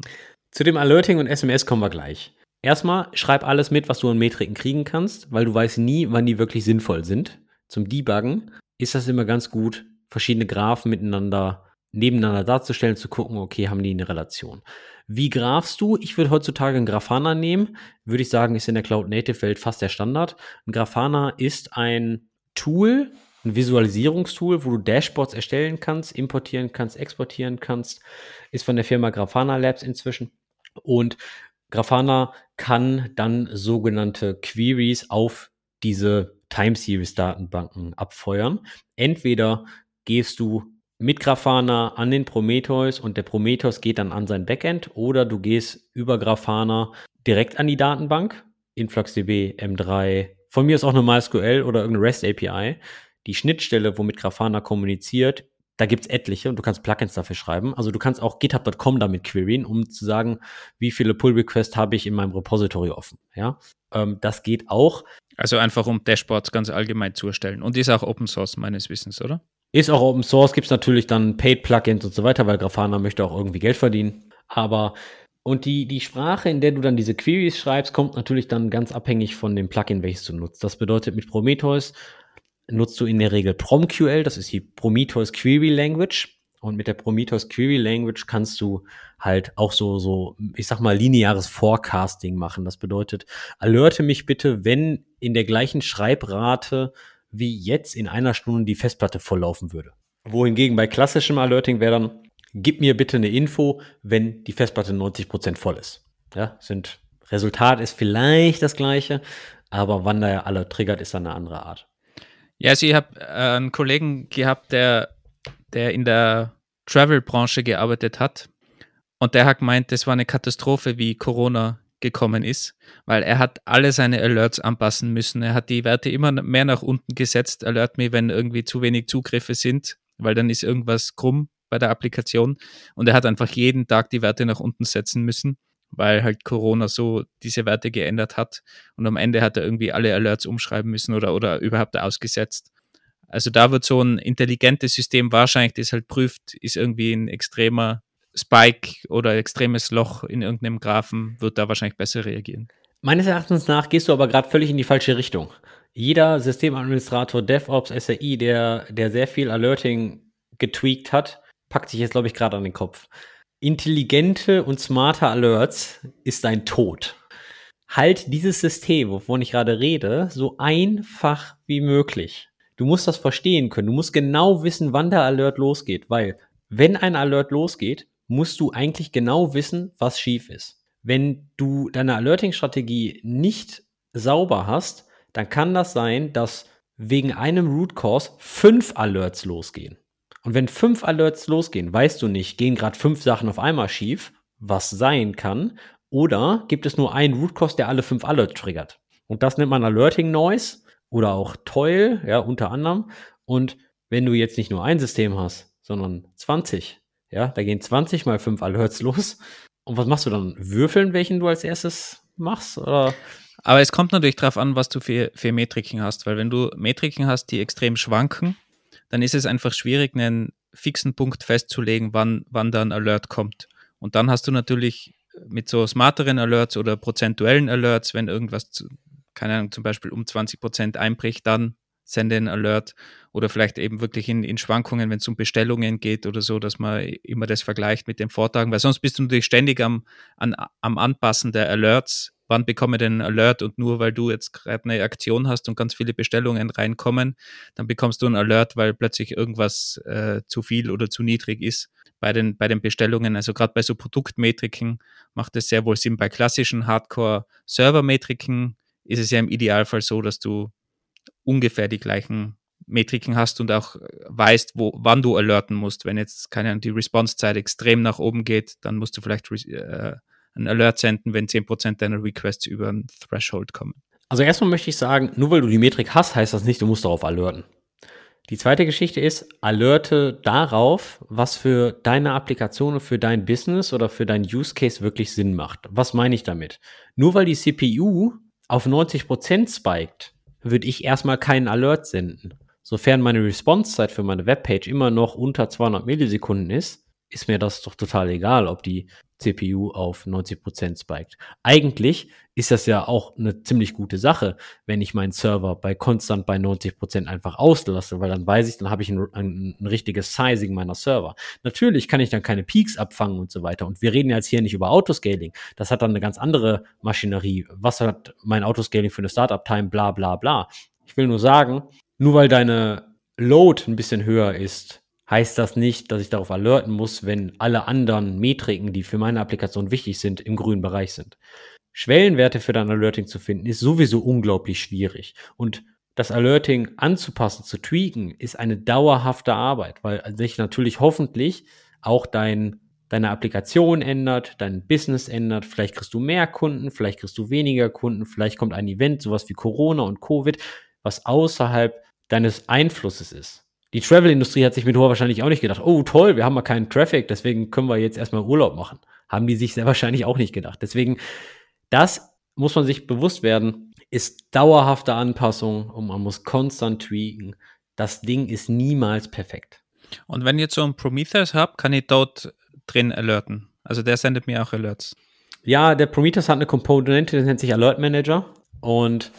Zu dem Alerting und SMS kommen wir gleich. Erstmal schreib alles mit, was du an Metriken kriegen kannst, weil du weißt nie, wann die wirklich sinnvoll sind. Zum Debuggen ist das immer ganz gut, verschiedene Graphen miteinander nebeneinander darzustellen, zu gucken, okay, haben die eine Relation. Wie grafst du? Ich würde heutzutage einen Grafana nehmen. Würde ich sagen, ist in der Cloud Native Welt fast der Standard. Ein Grafana ist ein Tool, ein Visualisierungstool, wo du Dashboards erstellen kannst, importieren kannst, exportieren kannst. Ist von der Firma Grafana Labs inzwischen. Und Grafana kann dann sogenannte Queries auf diese Time Series Datenbanken abfeuern. Entweder gehst du mit Grafana an den Prometheus und der Prometheus geht dann an sein Backend oder du gehst über Grafana direkt an die Datenbank, InfluxDB, M3, von mir ist auch eine MySQL oder irgendeine REST API. Die Schnittstelle, womit Grafana kommuniziert, da gibt es etliche und du kannst Plugins dafür schreiben. Also du kannst auch github.com damit queryen, um zu sagen, wie viele Pull-Requests habe ich in meinem Repository offen. Ja, ähm, das geht auch. Also einfach um Dashboards ganz allgemein zu erstellen. Und ist auch Open Source meines Wissens, oder? Ist auch Open Source, gibt es natürlich dann Paid-Plugins und so weiter, weil Grafana möchte auch irgendwie Geld verdienen. Aber und die, die Sprache, in der du dann diese Queries schreibst, kommt natürlich dann ganz abhängig von dem Plugin, welches du nutzt. Das bedeutet, mit Prometheus nutzt du in der Regel PromQL, das ist die Prometheus Query Language. Und mit der Prometheus Query Language kannst du halt auch so, so, ich sag mal, lineares Forecasting machen. Das bedeutet, alerte mich bitte, wenn in der gleichen Schreibrate wie jetzt in einer Stunde die Festplatte volllaufen würde. Wohingegen bei klassischem Alerting wäre dann, gib mir bitte eine Info, wenn die Festplatte 90% voll ist. Ja, sind, Resultat ist vielleicht das gleiche, aber wann der alle triggert, ist dann eine andere Art. Ja, also ich habe äh, einen Kollegen gehabt, der, der in der Travel-Branche gearbeitet hat. Und der hat gemeint, das war eine Katastrophe, wie Corona gekommen ist, weil er hat alle seine Alerts anpassen müssen. Er hat die Werte immer mehr nach unten gesetzt. Alert me, wenn irgendwie zu wenig Zugriffe sind, weil dann ist irgendwas krumm bei der Applikation. Und er hat einfach jeden Tag die Werte nach unten setzen müssen, weil halt Corona so diese Werte geändert hat und am Ende hat er irgendwie alle Alerts umschreiben müssen oder, oder überhaupt ausgesetzt. Also da wird so ein intelligentes System wahrscheinlich, das halt prüft, ist irgendwie ein extremer Spike oder extremes Loch in irgendeinem Graphen, wird da wahrscheinlich besser reagieren. Meines Erachtens nach gehst du aber gerade völlig in die falsche Richtung. Jeder Systemadministrator, DevOps, SRI, der, der sehr viel Alerting getweakt hat, packt sich jetzt, glaube ich, gerade an den Kopf. Intelligente und smarte Alerts ist dein Tod. Halt dieses System, wovon ich gerade rede, so einfach wie möglich. Du musst das verstehen können. Du musst genau wissen, wann der Alert losgeht, weil wenn ein Alert losgeht, musst du eigentlich genau wissen, was schief ist. Wenn du deine Alerting-Strategie nicht sauber hast, dann kann das sein, dass wegen einem Root Cause fünf Alerts losgehen. Und wenn fünf Alerts losgehen, weißt du nicht, gehen gerade fünf Sachen auf einmal schief, was sein kann, oder gibt es nur einen Root Cause, der alle fünf Alerts triggert. Und das nennt man Alerting Noise oder auch Toil, ja, unter anderem. Und wenn du jetzt nicht nur ein System hast, sondern 20, ja, da gehen 20 mal 5 Alerts los. Und was machst du dann? Würfeln, welchen du als erstes machst? Oder? Aber es kommt natürlich darauf an, was du für, für Metriken hast, weil wenn du Metriken hast, die extrem schwanken, dann ist es einfach schwierig, einen fixen Punkt festzulegen, wann, wann da ein Alert kommt. Und dann hast du natürlich mit so smarteren Alerts oder prozentuellen Alerts, wenn irgendwas keine Ahnung, zum Beispiel um 20 Prozent einbricht, dann sende einen Alert oder vielleicht eben wirklich in, in Schwankungen, wenn es um Bestellungen geht oder so, dass man immer das vergleicht mit den Vortagen, weil sonst bist du natürlich ständig am, an, am Anpassen der Alerts. Wann bekomme ich den Alert und nur weil du jetzt gerade eine Aktion hast und ganz viele Bestellungen reinkommen, dann bekommst du einen Alert, weil plötzlich irgendwas äh, zu viel oder zu niedrig ist bei den, bei den Bestellungen. Also gerade bei so Produktmetriken macht es sehr wohl Sinn. Bei klassischen Hardcore-Server-Metriken ist es ja im Idealfall so, dass du ungefähr die gleichen Metriken hast und auch weißt, wo, wann du alerten musst. Wenn jetzt keine die Response-Zeit extrem nach oben geht, dann musst du vielleicht äh, einen Alert senden, wenn 10% deiner Requests über ein Threshold kommen. Also erstmal möchte ich sagen, nur weil du die Metrik hast, heißt das nicht, du musst darauf alerten. Die zweite Geschichte ist, alerte darauf, was für deine Applikation, für dein Business oder für dein Use Case wirklich Sinn macht. Was meine ich damit? Nur weil die CPU auf 90% spiked, würde ich erstmal keinen Alert senden. Sofern meine Response-Zeit für meine Webpage immer noch unter 200 Millisekunden ist, ist mir das doch total egal, ob die CPU auf 90% spiked. Eigentlich ist das ja auch eine ziemlich gute Sache, wenn ich meinen Server bei konstant bei 90% einfach auslasse, weil dann weiß ich, dann habe ich ein, ein, ein, richtiges Sizing meiner Server. Natürlich kann ich dann keine Peaks abfangen und so weiter. Und wir reden jetzt hier nicht über Autoscaling. Das hat dann eine ganz andere Maschinerie. Was hat mein Autoscaling für eine Startup-Time? Bla bla bla. Ich will nur sagen, nur weil deine Load ein bisschen höher ist, heißt das nicht, dass ich darauf alerten muss, wenn alle anderen Metriken, die für meine Applikation wichtig sind, im grünen Bereich sind. Schwellenwerte für dein Alerting zu finden, ist sowieso unglaublich schwierig. Und das Alerting anzupassen, zu tweaken, ist eine dauerhafte Arbeit, weil sich natürlich hoffentlich auch dein, deine Applikation ändert, dein Business ändert. Vielleicht kriegst du mehr Kunden, vielleicht kriegst du weniger Kunden, vielleicht kommt ein Event, sowas wie Corona und Covid, was außerhalb deines Einflusses ist. Die Travel-Industrie hat sich mit hoher wahrscheinlich auch nicht gedacht, oh toll, wir haben mal keinen Traffic, deswegen können wir jetzt erstmal Urlaub machen. Haben die sich sehr wahrscheinlich auch nicht gedacht. Deswegen, das muss man sich bewusst werden, ist dauerhafte Anpassung und man muss konstant tweaken. Das Ding ist niemals perfekt. Und wenn ihr jetzt so einen Prometheus habt, kann ich dort drin alerten. Also der sendet mir auch Alerts. Ja, der Prometheus hat eine Komponente, die nennt sich Alert Manager. Und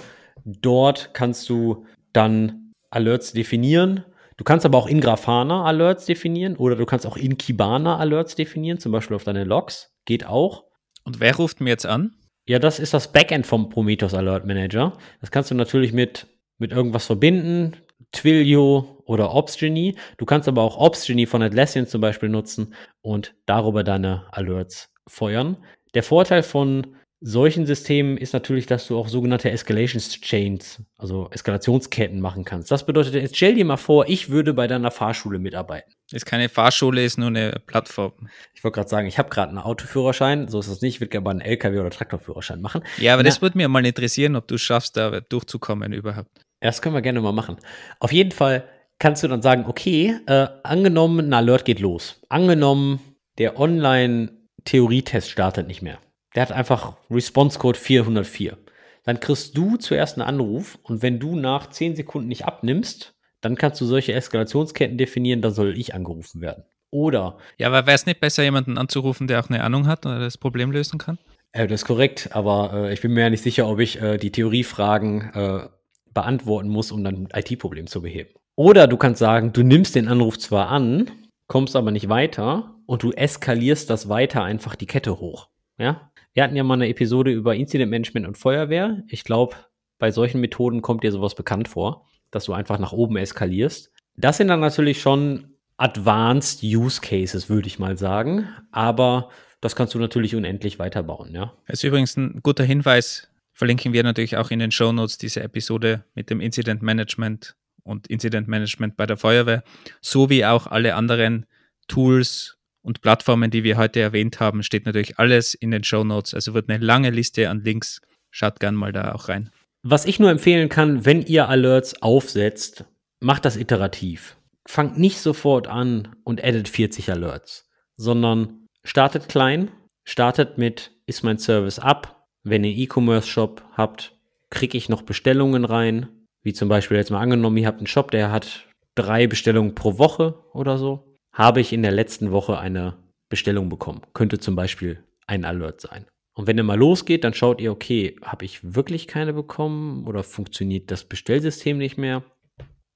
dort kannst du dann Alerts definieren Du kannst aber auch in Grafana Alerts definieren oder du kannst auch in Kibana Alerts definieren, zum Beispiel auf deine Logs. Geht auch. Und wer ruft mir jetzt an? Ja, das ist das Backend vom Prometheus Alert Manager. Das kannst du natürlich mit, mit irgendwas verbinden. Twilio oder Obsgenie. Du kannst aber auch Obsgenie von Atlassian zum Beispiel nutzen und darüber deine Alerts feuern. Der Vorteil von solchen Systemen ist natürlich, dass du auch sogenannte Escalation Chains, also Eskalationsketten machen kannst. Das bedeutet, jetzt stell dir mal vor, ich würde bei deiner Fahrschule mitarbeiten. Ist keine Fahrschule, ist nur eine Plattform. Ich wollte gerade sagen, ich habe gerade einen Autoführerschein, so ist es nicht, ich würde gerne mal einen LKW- oder Traktorführerschein machen. Ja, aber Na, das würde mir mal interessieren, ob du schaffst, da durchzukommen überhaupt. Das können wir gerne mal machen. Auf jeden Fall kannst du dann sagen, okay, äh, angenommen, ein Alert geht los. Angenommen, der Online-Theorietest startet nicht mehr. Der hat einfach Response Code 404. Dann kriegst du zuerst einen Anruf und wenn du nach 10 Sekunden nicht abnimmst, dann kannst du solche Eskalationsketten definieren, da soll ich angerufen werden. Oder. Ja, aber wäre es nicht besser, jemanden anzurufen, der auch eine Ahnung hat oder das Problem lösen kann? Äh, das ist korrekt, aber äh, ich bin mir ja nicht sicher, ob ich äh, die Theoriefragen äh, beantworten muss, um dann ein IT-Problem zu beheben. Oder du kannst sagen, du nimmst den Anruf zwar an, kommst aber nicht weiter und du eskalierst das weiter einfach die Kette hoch. Ja? Wir hatten ja mal eine Episode über Incident Management und Feuerwehr. Ich glaube, bei solchen Methoden kommt dir sowas bekannt vor, dass du einfach nach oben eskalierst. Das sind dann natürlich schon Advanced Use Cases, würde ich mal sagen. Aber das kannst du natürlich unendlich weiterbauen, ja. Das ist übrigens ein guter Hinweis. Verlinken wir natürlich auch in den Show Notes diese Episode mit dem Incident Management und Incident Management bei der Feuerwehr, sowie auch alle anderen Tools und Plattformen, die wir heute erwähnt haben, steht natürlich alles in den Show Notes. Also wird eine lange Liste an Links. Schaut gern mal da auch rein. Was ich nur empfehlen kann, wenn ihr Alerts aufsetzt, macht das iterativ. Fangt nicht sofort an und addet 40 Alerts, sondern startet klein, startet mit, ist mein Service ab? Wenn ihr E-Commerce-Shop habt, kriege ich noch Bestellungen rein, wie zum Beispiel jetzt mal angenommen, ihr habt einen Shop, der hat drei Bestellungen pro Woche oder so, habe ich in der letzten Woche eine Bestellung bekommen. Könnte zum Beispiel ein Alert sein. Und wenn ihr mal losgeht, dann schaut ihr, okay, habe ich wirklich keine bekommen oder funktioniert das Bestellsystem nicht mehr?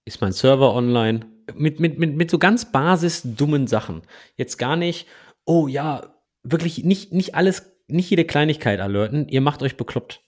Ist mein Server online? Mit, mit, mit, mit so ganz basisdummen Sachen. Jetzt gar nicht, oh ja, wirklich nicht, nicht alles, nicht jede Kleinigkeit alerten. Ihr macht euch bekloppt.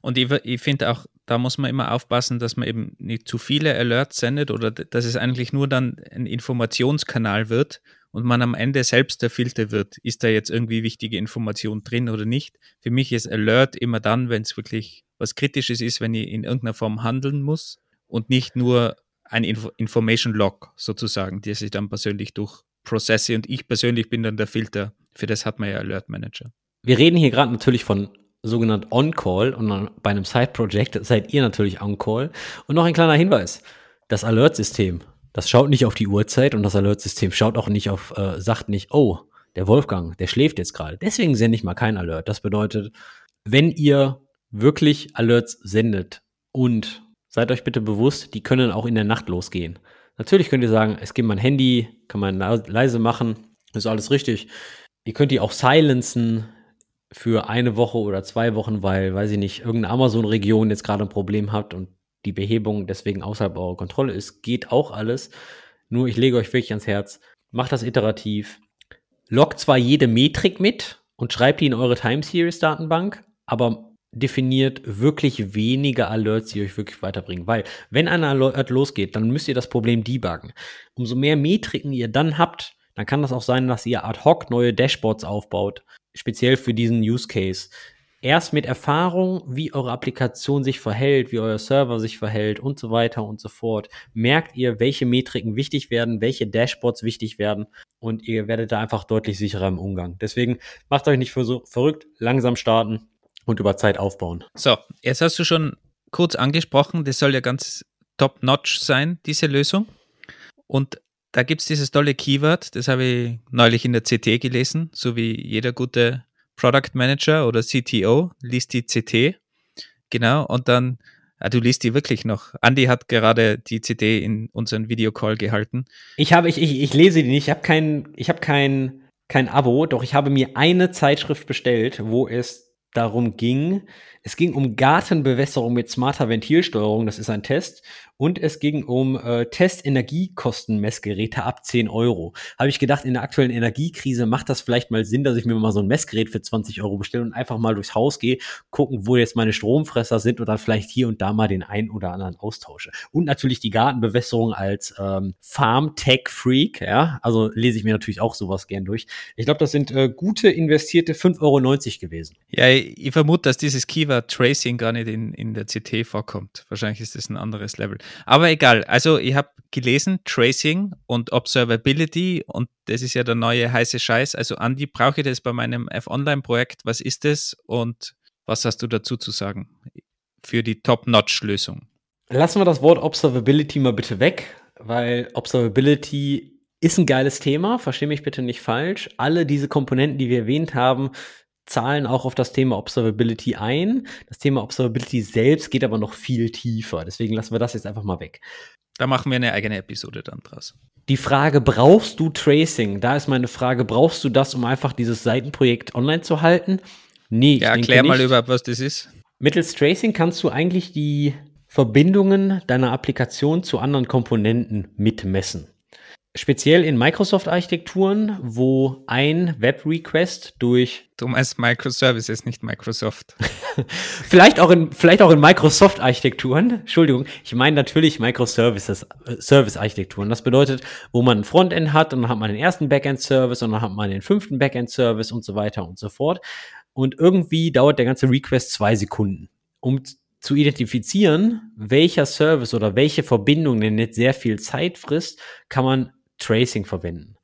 Und ich, ich finde auch, da muss man immer aufpassen, dass man eben nicht zu viele Alerts sendet oder dass es eigentlich nur dann ein Informationskanal wird und man am Ende selbst der Filter wird. Ist da jetzt irgendwie wichtige Information drin oder nicht? Für mich ist Alert immer dann, wenn es wirklich was Kritisches ist, wenn ich in irgendeiner Form handeln muss und nicht nur ein Info Information Log sozusagen, der sich dann persönlich durchprozesse und ich persönlich bin dann der Filter. Für das hat man ja Alert Manager. Wir reden hier gerade natürlich von sogenannt On-Call und bei einem Side-Project seid ihr natürlich On-Call. Und noch ein kleiner Hinweis. Das Alert-System, das schaut nicht auf die Uhrzeit und das Alert-System schaut auch nicht auf, äh, sagt nicht, oh, der Wolfgang, der schläft jetzt gerade. Deswegen sende ich mal kein Alert. Das bedeutet, wenn ihr wirklich Alerts sendet und seid euch bitte bewusst, die können auch in der Nacht losgehen. Natürlich könnt ihr sagen, es gibt mein Handy, kann man leise machen, ist alles richtig. Ihr könnt die auch silenzen für eine Woche oder zwei Wochen, weil, weiß ich nicht, irgendeine Amazon-Region jetzt gerade ein Problem hat und die Behebung deswegen außerhalb eurer Kontrolle ist, geht auch alles. Nur ich lege euch wirklich ans Herz, macht das iterativ. Loggt zwar jede Metrik mit und schreibt die in eure Time Series Datenbank, aber definiert wirklich wenige Alerts, die euch wirklich weiterbringen. Weil, wenn ein Alert losgeht, dann müsst ihr das Problem debuggen. Umso mehr Metriken ihr dann habt, dann kann das auch sein, dass ihr ad hoc neue Dashboards aufbaut, speziell für diesen Use Case. Erst mit Erfahrung, wie eure Applikation sich verhält, wie euer Server sich verhält und so weiter und so fort, merkt ihr, welche Metriken wichtig werden, welche Dashboards wichtig werden und ihr werdet da einfach deutlich sicherer im Umgang. Deswegen macht euch nicht so verrückt, langsam starten, und über Zeit aufbauen. So, jetzt hast du schon kurz angesprochen, das soll ja ganz top-notch sein, diese Lösung. Und da gibt es dieses tolle Keyword, das habe ich neulich in der CT gelesen, so wie jeder gute Product Manager oder CTO liest die CT. Genau, und dann, ah, du liest die wirklich noch. Andy hat gerade die CT in unseren Videocall gehalten. Ich habe, ich, ich, ich lese die nicht, ich habe kein, ich habe kein, kein Abo, doch ich habe mir eine Zeitschrift bestellt, wo es darum ging, es ging um Gartenbewässerung mit smarter Ventilsteuerung, das ist ein Test. Und es ging um äh, Testenergiekostenmessgeräte ab 10 Euro. Habe ich gedacht, in der aktuellen Energiekrise macht das vielleicht mal Sinn, dass ich mir mal so ein Messgerät für 20 Euro bestelle und einfach mal durchs Haus gehe, gucken, wo jetzt meine Stromfresser sind und dann vielleicht hier und da mal den einen oder anderen austausche. Und natürlich die Gartenbewässerung als ähm, Farm-Tech-Freak, ja. Also lese ich mir natürlich auch sowas gern durch. Ich glaube, das sind äh, gute investierte 5,90 Euro gewesen. Ja, ich, vermute, dass dieses Keyword Tracing gar nicht in, in der CT vorkommt. Wahrscheinlich ist das ein anderes Level. Aber egal. Also ich habe gelesen, Tracing und Observability und das ist ja der neue heiße Scheiß. Also Andi, brauche ich das bei meinem F-Online-Projekt? Was ist das und was hast du dazu zu sagen für die Top-Notch-Lösung? Lassen wir das Wort Observability mal bitte weg, weil Observability ist ein geiles Thema, verstehe mich bitte nicht falsch. Alle diese Komponenten, die wir erwähnt haben, zahlen auch auf das Thema Observability ein. Das Thema Observability selbst geht aber noch viel tiefer. Deswegen lassen wir das jetzt einfach mal weg. Da machen wir eine eigene Episode dann draus. Die Frage, brauchst du Tracing? Da ist meine Frage, brauchst du das, um einfach dieses Seitenprojekt online zu halten? Nee, ja, erklär mal überhaupt, was das ist. Mittels Tracing kannst du eigentlich die Verbindungen deiner Applikation zu anderen Komponenten mitmessen. Speziell in Microsoft-Architekturen, wo ein Web-Request durch. Du meinst Microservices, nicht Microsoft. [LAUGHS] vielleicht auch in, vielleicht auch in Microsoft-Architekturen. Entschuldigung, ich meine natürlich Microservices, Service-Architekturen. Das bedeutet, wo man ein Frontend hat und dann hat man den ersten Backend-Service und dann hat man den fünften Backend-Service und so weiter und so fort. Und irgendwie dauert der ganze Request zwei Sekunden, um zu identifizieren, welcher Service oder welche Verbindung denn jetzt sehr viel Zeit frisst, kann man Tracing verwenden.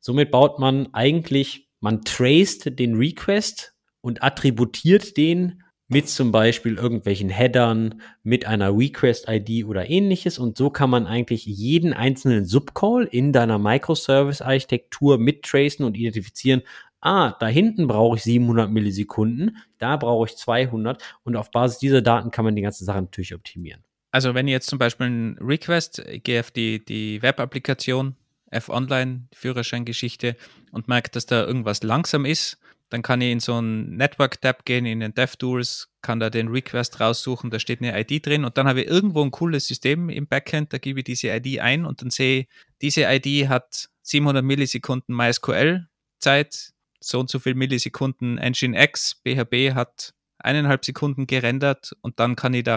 Somit baut man eigentlich, man traced den Request und attributiert den mit zum Beispiel irgendwelchen Headern, mit einer Request-ID oder ähnliches. Und so kann man eigentlich jeden einzelnen Subcall in deiner Microservice-Architektur mittracen und identifizieren. Ah, da hinten brauche ich 700 Millisekunden, da brauche ich 200 und auf Basis dieser Daten kann man die ganze Sache natürlich optimieren. Also wenn ich jetzt zum Beispiel einen Request, gehe auf die Web-Applikation, F-Online, Führerscheingeschichte und merke, dass da irgendwas langsam ist, dann kann ich in so einen Network-Tab gehen, in den DevTools, kann da den Request raussuchen, da steht eine ID drin und dann habe ich irgendwo ein cooles System im Backend, da gebe ich diese ID ein und dann sehe ich, diese ID hat 700 Millisekunden MySQL-Zeit, so und so viel Millisekunden Nginx, BHB hat eineinhalb Sekunden gerendert und dann kann ich da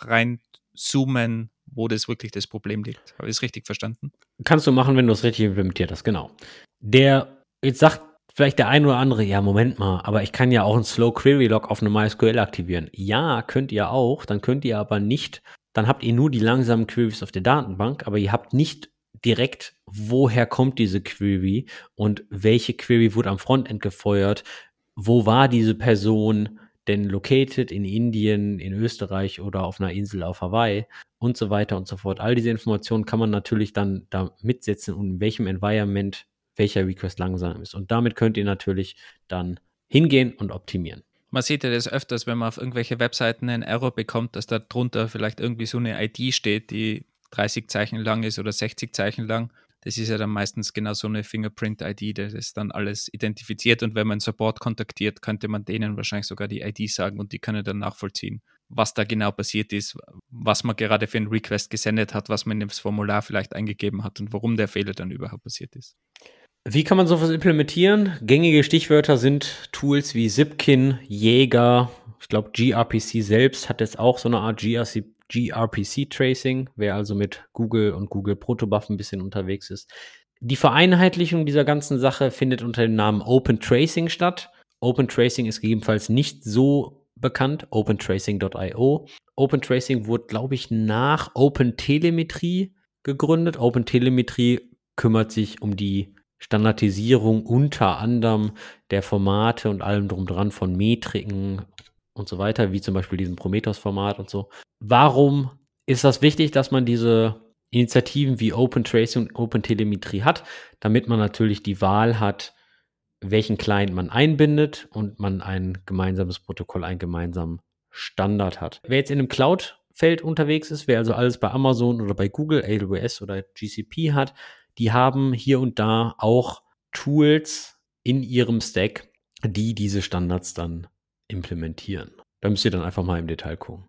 rein zoomen, wo das wirklich das Problem liegt. Habe ich es richtig verstanden? Kannst du machen, wenn du es richtig implementiert hast, genau. Der, jetzt sagt vielleicht der ein oder andere, ja, Moment mal, aber ich kann ja auch einen Slow Query Log auf eine MySQL aktivieren. Ja, könnt ihr auch, dann könnt ihr aber nicht, dann habt ihr nur die langsamen Queries auf der Datenbank, aber ihr habt nicht direkt, woher kommt diese Query und welche Query wurde am Frontend gefeuert, wo war diese Person, denn located in Indien, in Österreich oder auf einer Insel auf Hawaii und so weiter und so fort. All diese Informationen kann man natürlich dann da mitsetzen und in welchem Environment welcher Request langsam ist. Und damit könnt ihr natürlich dann hingehen und optimieren. Man sieht ja das öfters, wenn man auf irgendwelche Webseiten einen Error bekommt, dass da drunter vielleicht irgendwie so eine ID steht, die 30 Zeichen lang ist oder 60 Zeichen lang das ist ja dann meistens genau so eine Fingerprint-ID, das ist dann alles identifiziert und wenn man Support kontaktiert, könnte man denen wahrscheinlich sogar die ID sagen und die können dann nachvollziehen, was da genau passiert ist, was man gerade für einen Request gesendet hat, was man in das Formular vielleicht eingegeben hat und warum der Fehler dann überhaupt passiert ist. Wie kann man sowas implementieren? Gängige Stichwörter sind Tools wie Zipkin, Jäger, ich glaube gRPC selbst hat jetzt auch so eine Art GRC, gRPC-Tracing, wer also mit Google und Google Protobuf ein bisschen unterwegs ist. Die Vereinheitlichung dieser ganzen Sache findet unter dem Namen Open Tracing statt. Open Tracing ist gegebenenfalls nicht so bekannt, opentracing.io. Open Tracing wurde, glaube ich, nach Open Telemetrie gegründet. Open Telemetrie kümmert sich um die Standardisierung unter anderem der Formate und allem drum dran von Metriken, und so weiter, wie zum Beispiel diesem Prometheus-Format und so. Warum ist das wichtig, dass man diese Initiativen wie Open Tracing und Open Telemetrie hat, damit man natürlich die Wahl hat, welchen Client man einbindet und man ein gemeinsames Protokoll, einen gemeinsamen Standard hat. Wer jetzt in einem Cloud-Feld unterwegs ist, wer also alles bei Amazon oder bei Google, AWS oder GCP hat, die haben hier und da auch Tools in ihrem Stack, die diese Standards dann implementieren. Da müsst ihr dann einfach mal im Detail gucken.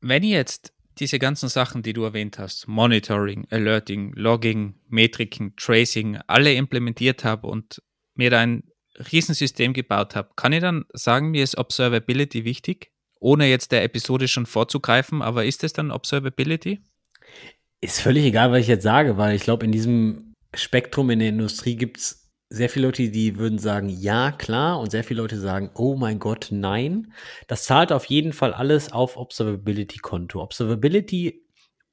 Wenn ihr jetzt diese ganzen Sachen, die du erwähnt hast, Monitoring, Alerting, Logging, Metriken, Tracing, alle implementiert habe und mir da ein Riesensystem gebaut habe, kann ich dann sagen, mir ist Observability wichtig? Ohne jetzt der Episode schon vorzugreifen, aber ist es dann Observability? Ist völlig egal, was ich jetzt sage, weil ich glaube, in diesem Spektrum in der Industrie gibt es sehr viele Leute, die würden sagen, ja, klar, und sehr viele Leute sagen, oh mein Gott, nein. Das zahlt auf jeden Fall alles auf Observability-Konto. Observability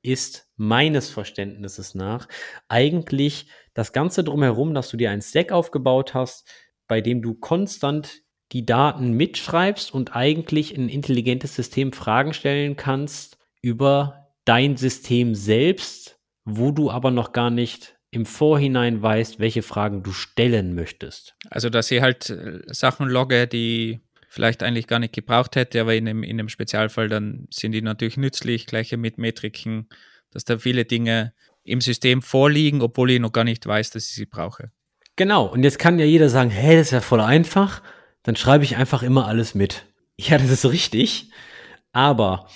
ist meines Verständnisses nach eigentlich das Ganze drumherum, dass du dir ein Stack aufgebaut hast, bei dem du konstant die Daten mitschreibst und eigentlich ein intelligentes System Fragen stellen kannst über dein System selbst, wo du aber noch gar nicht im Vorhinein weißt, welche Fragen du stellen möchtest. Also, dass ich halt äh, Sachen logge, die vielleicht eigentlich gar nicht gebraucht hätte, aber in einem, in einem Spezialfall dann sind die natürlich nützlich, gleiche mit Metriken, dass da viele Dinge im System vorliegen, obwohl ich noch gar nicht weiß, dass ich sie brauche. Genau, und jetzt kann ja jeder sagen, hey, das ist ja voll einfach, dann schreibe ich einfach immer alles mit. Ja, das ist richtig, aber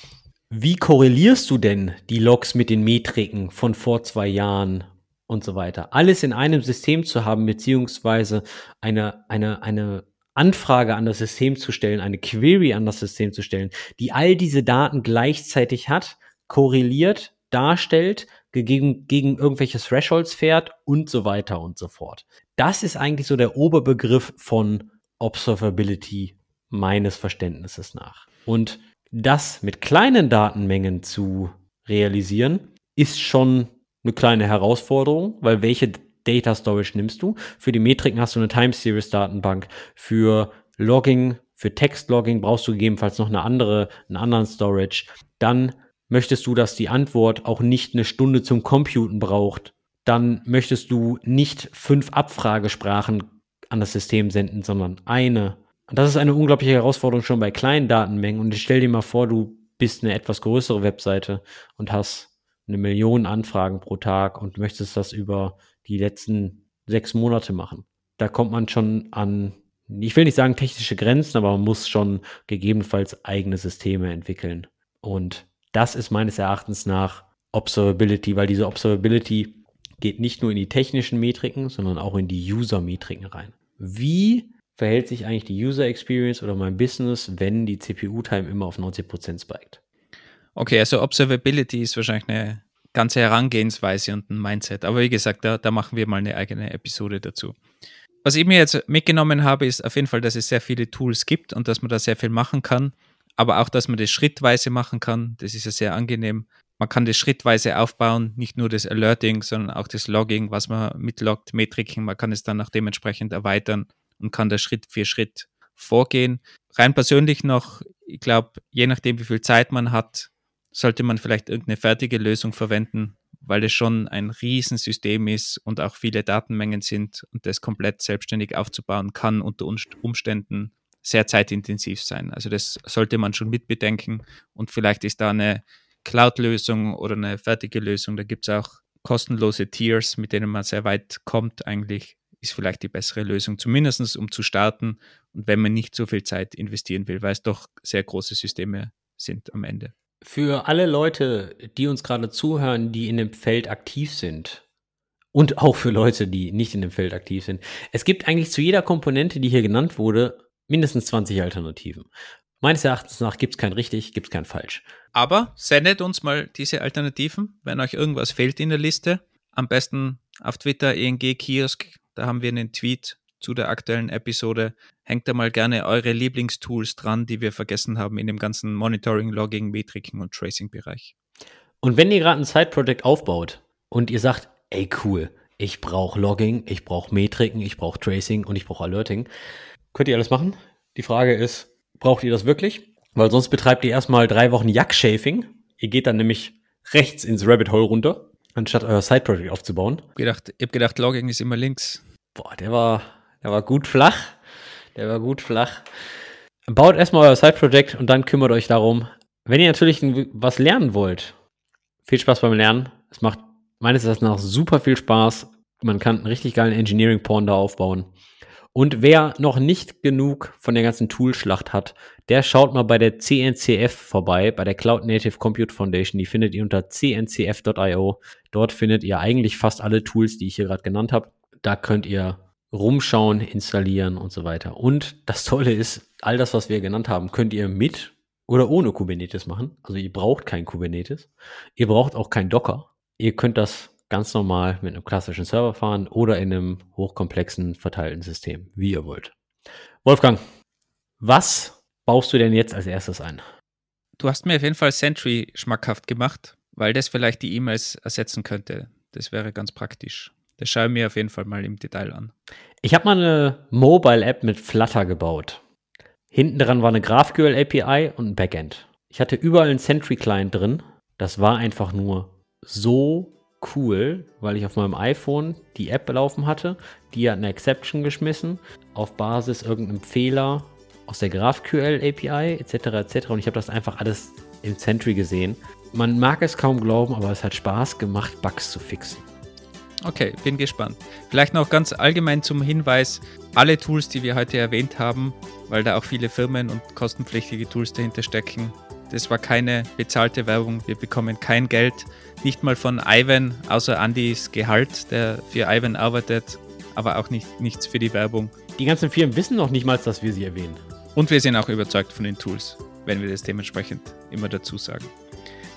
wie korrelierst du denn die Logs mit den Metriken von vor zwei Jahren und so weiter? Alles in einem System zu haben, beziehungsweise eine, eine, eine Anfrage an das System zu stellen, eine Query an das System zu stellen, die all diese Daten gleichzeitig hat, korreliert, darstellt, gegen, gegen irgendwelche Thresholds fährt und so weiter und so fort. Das ist eigentlich so der Oberbegriff von Observability meines Verständnisses nach. Und das mit kleinen Datenmengen zu realisieren, ist schon eine kleine Herausforderung, weil welche Data Storage nimmst du? Für die Metriken hast du eine Time Series Datenbank. Für Logging, für Textlogging brauchst du gegebenenfalls noch eine andere, einen anderen Storage. Dann möchtest du, dass die Antwort auch nicht eine Stunde zum Computen braucht. Dann möchtest du nicht fünf Abfragesprachen an das System senden, sondern eine. Und das ist eine unglaubliche Herausforderung schon bei kleinen Datenmengen. Und stell dir mal vor, du bist eine etwas größere Webseite und hast eine Million Anfragen pro Tag und möchtest das über die letzten sechs Monate machen. Da kommt man schon an, ich will nicht sagen technische Grenzen, aber man muss schon gegebenenfalls eigene Systeme entwickeln. Und das ist meines Erachtens nach Observability, weil diese Observability geht nicht nur in die technischen Metriken, sondern auch in die User-Metriken rein. Wie verhält sich eigentlich die User Experience oder mein Business, wenn die CPU-Time immer auf 90% spiked? Okay, also Observability ist wahrscheinlich eine ganze Herangehensweise und ein Mindset. Aber wie gesagt, da, da machen wir mal eine eigene Episode dazu. Was ich mir jetzt mitgenommen habe, ist auf jeden Fall, dass es sehr viele Tools gibt und dass man da sehr viel machen kann. Aber auch, dass man das schrittweise machen kann. Das ist ja sehr angenehm. Man kann das schrittweise aufbauen, nicht nur das Alerting, sondern auch das Logging, was man mitloggt, Metriken. Man kann es dann auch dementsprechend erweitern und kann da Schritt für Schritt vorgehen. Rein persönlich noch, ich glaube, je nachdem, wie viel Zeit man hat, sollte man vielleicht irgendeine fertige Lösung verwenden, weil es schon ein Riesensystem ist und auch viele Datenmengen sind und das komplett selbstständig aufzubauen kann unter Umständen sehr zeitintensiv sein. Also das sollte man schon mitbedenken und vielleicht ist da eine Cloud-Lösung oder eine fertige Lösung. Da gibt es auch kostenlose Tiers, mit denen man sehr weit kommt eigentlich, ist vielleicht die bessere Lösung, zumindest um zu starten und wenn man nicht so viel Zeit investieren will, weil es doch sehr große Systeme sind am Ende. Für alle Leute, die uns gerade zuhören, die in dem Feld aktiv sind, und auch für Leute, die nicht in dem Feld aktiv sind. Es gibt eigentlich zu jeder Komponente, die hier genannt wurde, mindestens 20 Alternativen. Meines Erachtens nach gibt es kein richtig, gibt es kein falsch. Aber sendet uns mal diese Alternativen, wenn euch irgendwas fehlt in der Liste. Am besten auf Twitter ENG Kiosk, da haben wir einen Tweet zu der aktuellen Episode. Hängt da mal gerne eure Lieblingstools dran, die wir vergessen haben in dem ganzen Monitoring, Logging, Metriken und Tracing-Bereich. Und wenn ihr gerade ein Side-Project aufbaut und ihr sagt, ey cool, ich brauche Logging, ich brauche Metriken, ich brauche Tracing und ich brauche Alerting, könnt ihr alles machen. Die Frage ist, braucht ihr das wirklich? Weil sonst betreibt ihr erstmal drei Wochen Jack-Shafing. Ihr geht dann nämlich rechts ins Rabbit Hole runter, anstatt euer Side-Project aufzubauen. Ich habe gedacht, hab gedacht, Logging ist immer links. Boah, der war, der war gut flach. Der war gut flach. Baut erstmal euer Side-Project und dann kümmert euch darum. Wenn ihr natürlich was lernen wollt, viel Spaß beim Lernen. Es macht meines Erachtens nach super viel Spaß. Man kann einen richtig geilen Engineering-Porn da aufbauen. Und wer noch nicht genug von der ganzen Toolschlacht hat, der schaut mal bei der CNCF vorbei, bei der Cloud Native Compute Foundation. Die findet ihr unter cncf.io. Dort findet ihr eigentlich fast alle Tools, die ich hier gerade genannt habe. Da könnt ihr rumschauen, installieren und so weiter. Und das Tolle ist, all das, was wir genannt haben, könnt ihr mit oder ohne Kubernetes machen. Also ihr braucht kein Kubernetes. Ihr braucht auch kein Docker. Ihr könnt das ganz normal mit einem klassischen Server fahren oder in einem hochkomplexen verteilten System, wie ihr wollt. Wolfgang, was baust du denn jetzt als erstes ein? Du hast mir auf jeden Fall Sentry schmackhaft gemacht, weil das vielleicht die E-Mails ersetzen könnte. Das wäre ganz praktisch. Das schaue ich mir auf jeden Fall mal im Detail an. Ich habe mal eine Mobile-App mit Flutter gebaut. Hinten dran war eine GraphQL API und ein Backend. Ich hatte überall einen Sentry-Client drin. Das war einfach nur so cool, weil ich auf meinem iPhone die App laufen hatte. Die hat eine Exception geschmissen auf Basis irgendeinem Fehler aus der GraphQL API etc. etc. Und ich habe das einfach alles im Sentry gesehen. Man mag es kaum glauben, aber es hat Spaß gemacht, Bugs zu fixen. Okay, bin gespannt. Vielleicht noch ganz allgemein zum Hinweis, alle Tools, die wir heute erwähnt haben, weil da auch viele Firmen und kostenpflichtige Tools dahinter stecken, das war keine bezahlte Werbung. Wir bekommen kein Geld, nicht mal von Ivan, außer Andys Gehalt, der für Ivan arbeitet, aber auch nicht, nichts für die Werbung. Die ganzen Firmen wissen noch nicht mal, dass wir sie erwähnen. Und wir sind auch überzeugt von den Tools, wenn wir das dementsprechend immer dazu sagen.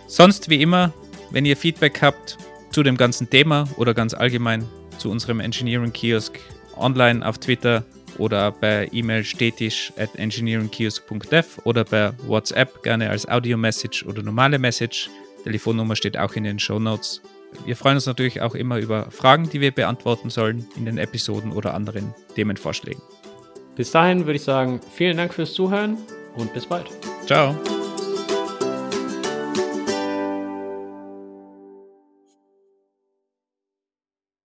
Sonst wie immer, wenn ihr Feedback habt zu dem ganzen Thema oder ganz allgemein zu unserem Engineering Kiosk online auf Twitter oder per E-Mail stetisch at engineeringkiosk.dev oder per WhatsApp gerne als Audio-Message oder normale Message. Telefonnummer steht auch in den Show Notes. Wir freuen uns natürlich auch immer über Fragen, die wir beantworten sollen in den Episoden oder anderen Themenvorschlägen. Bis dahin würde ich sagen, vielen Dank fürs Zuhören und bis bald. Ciao.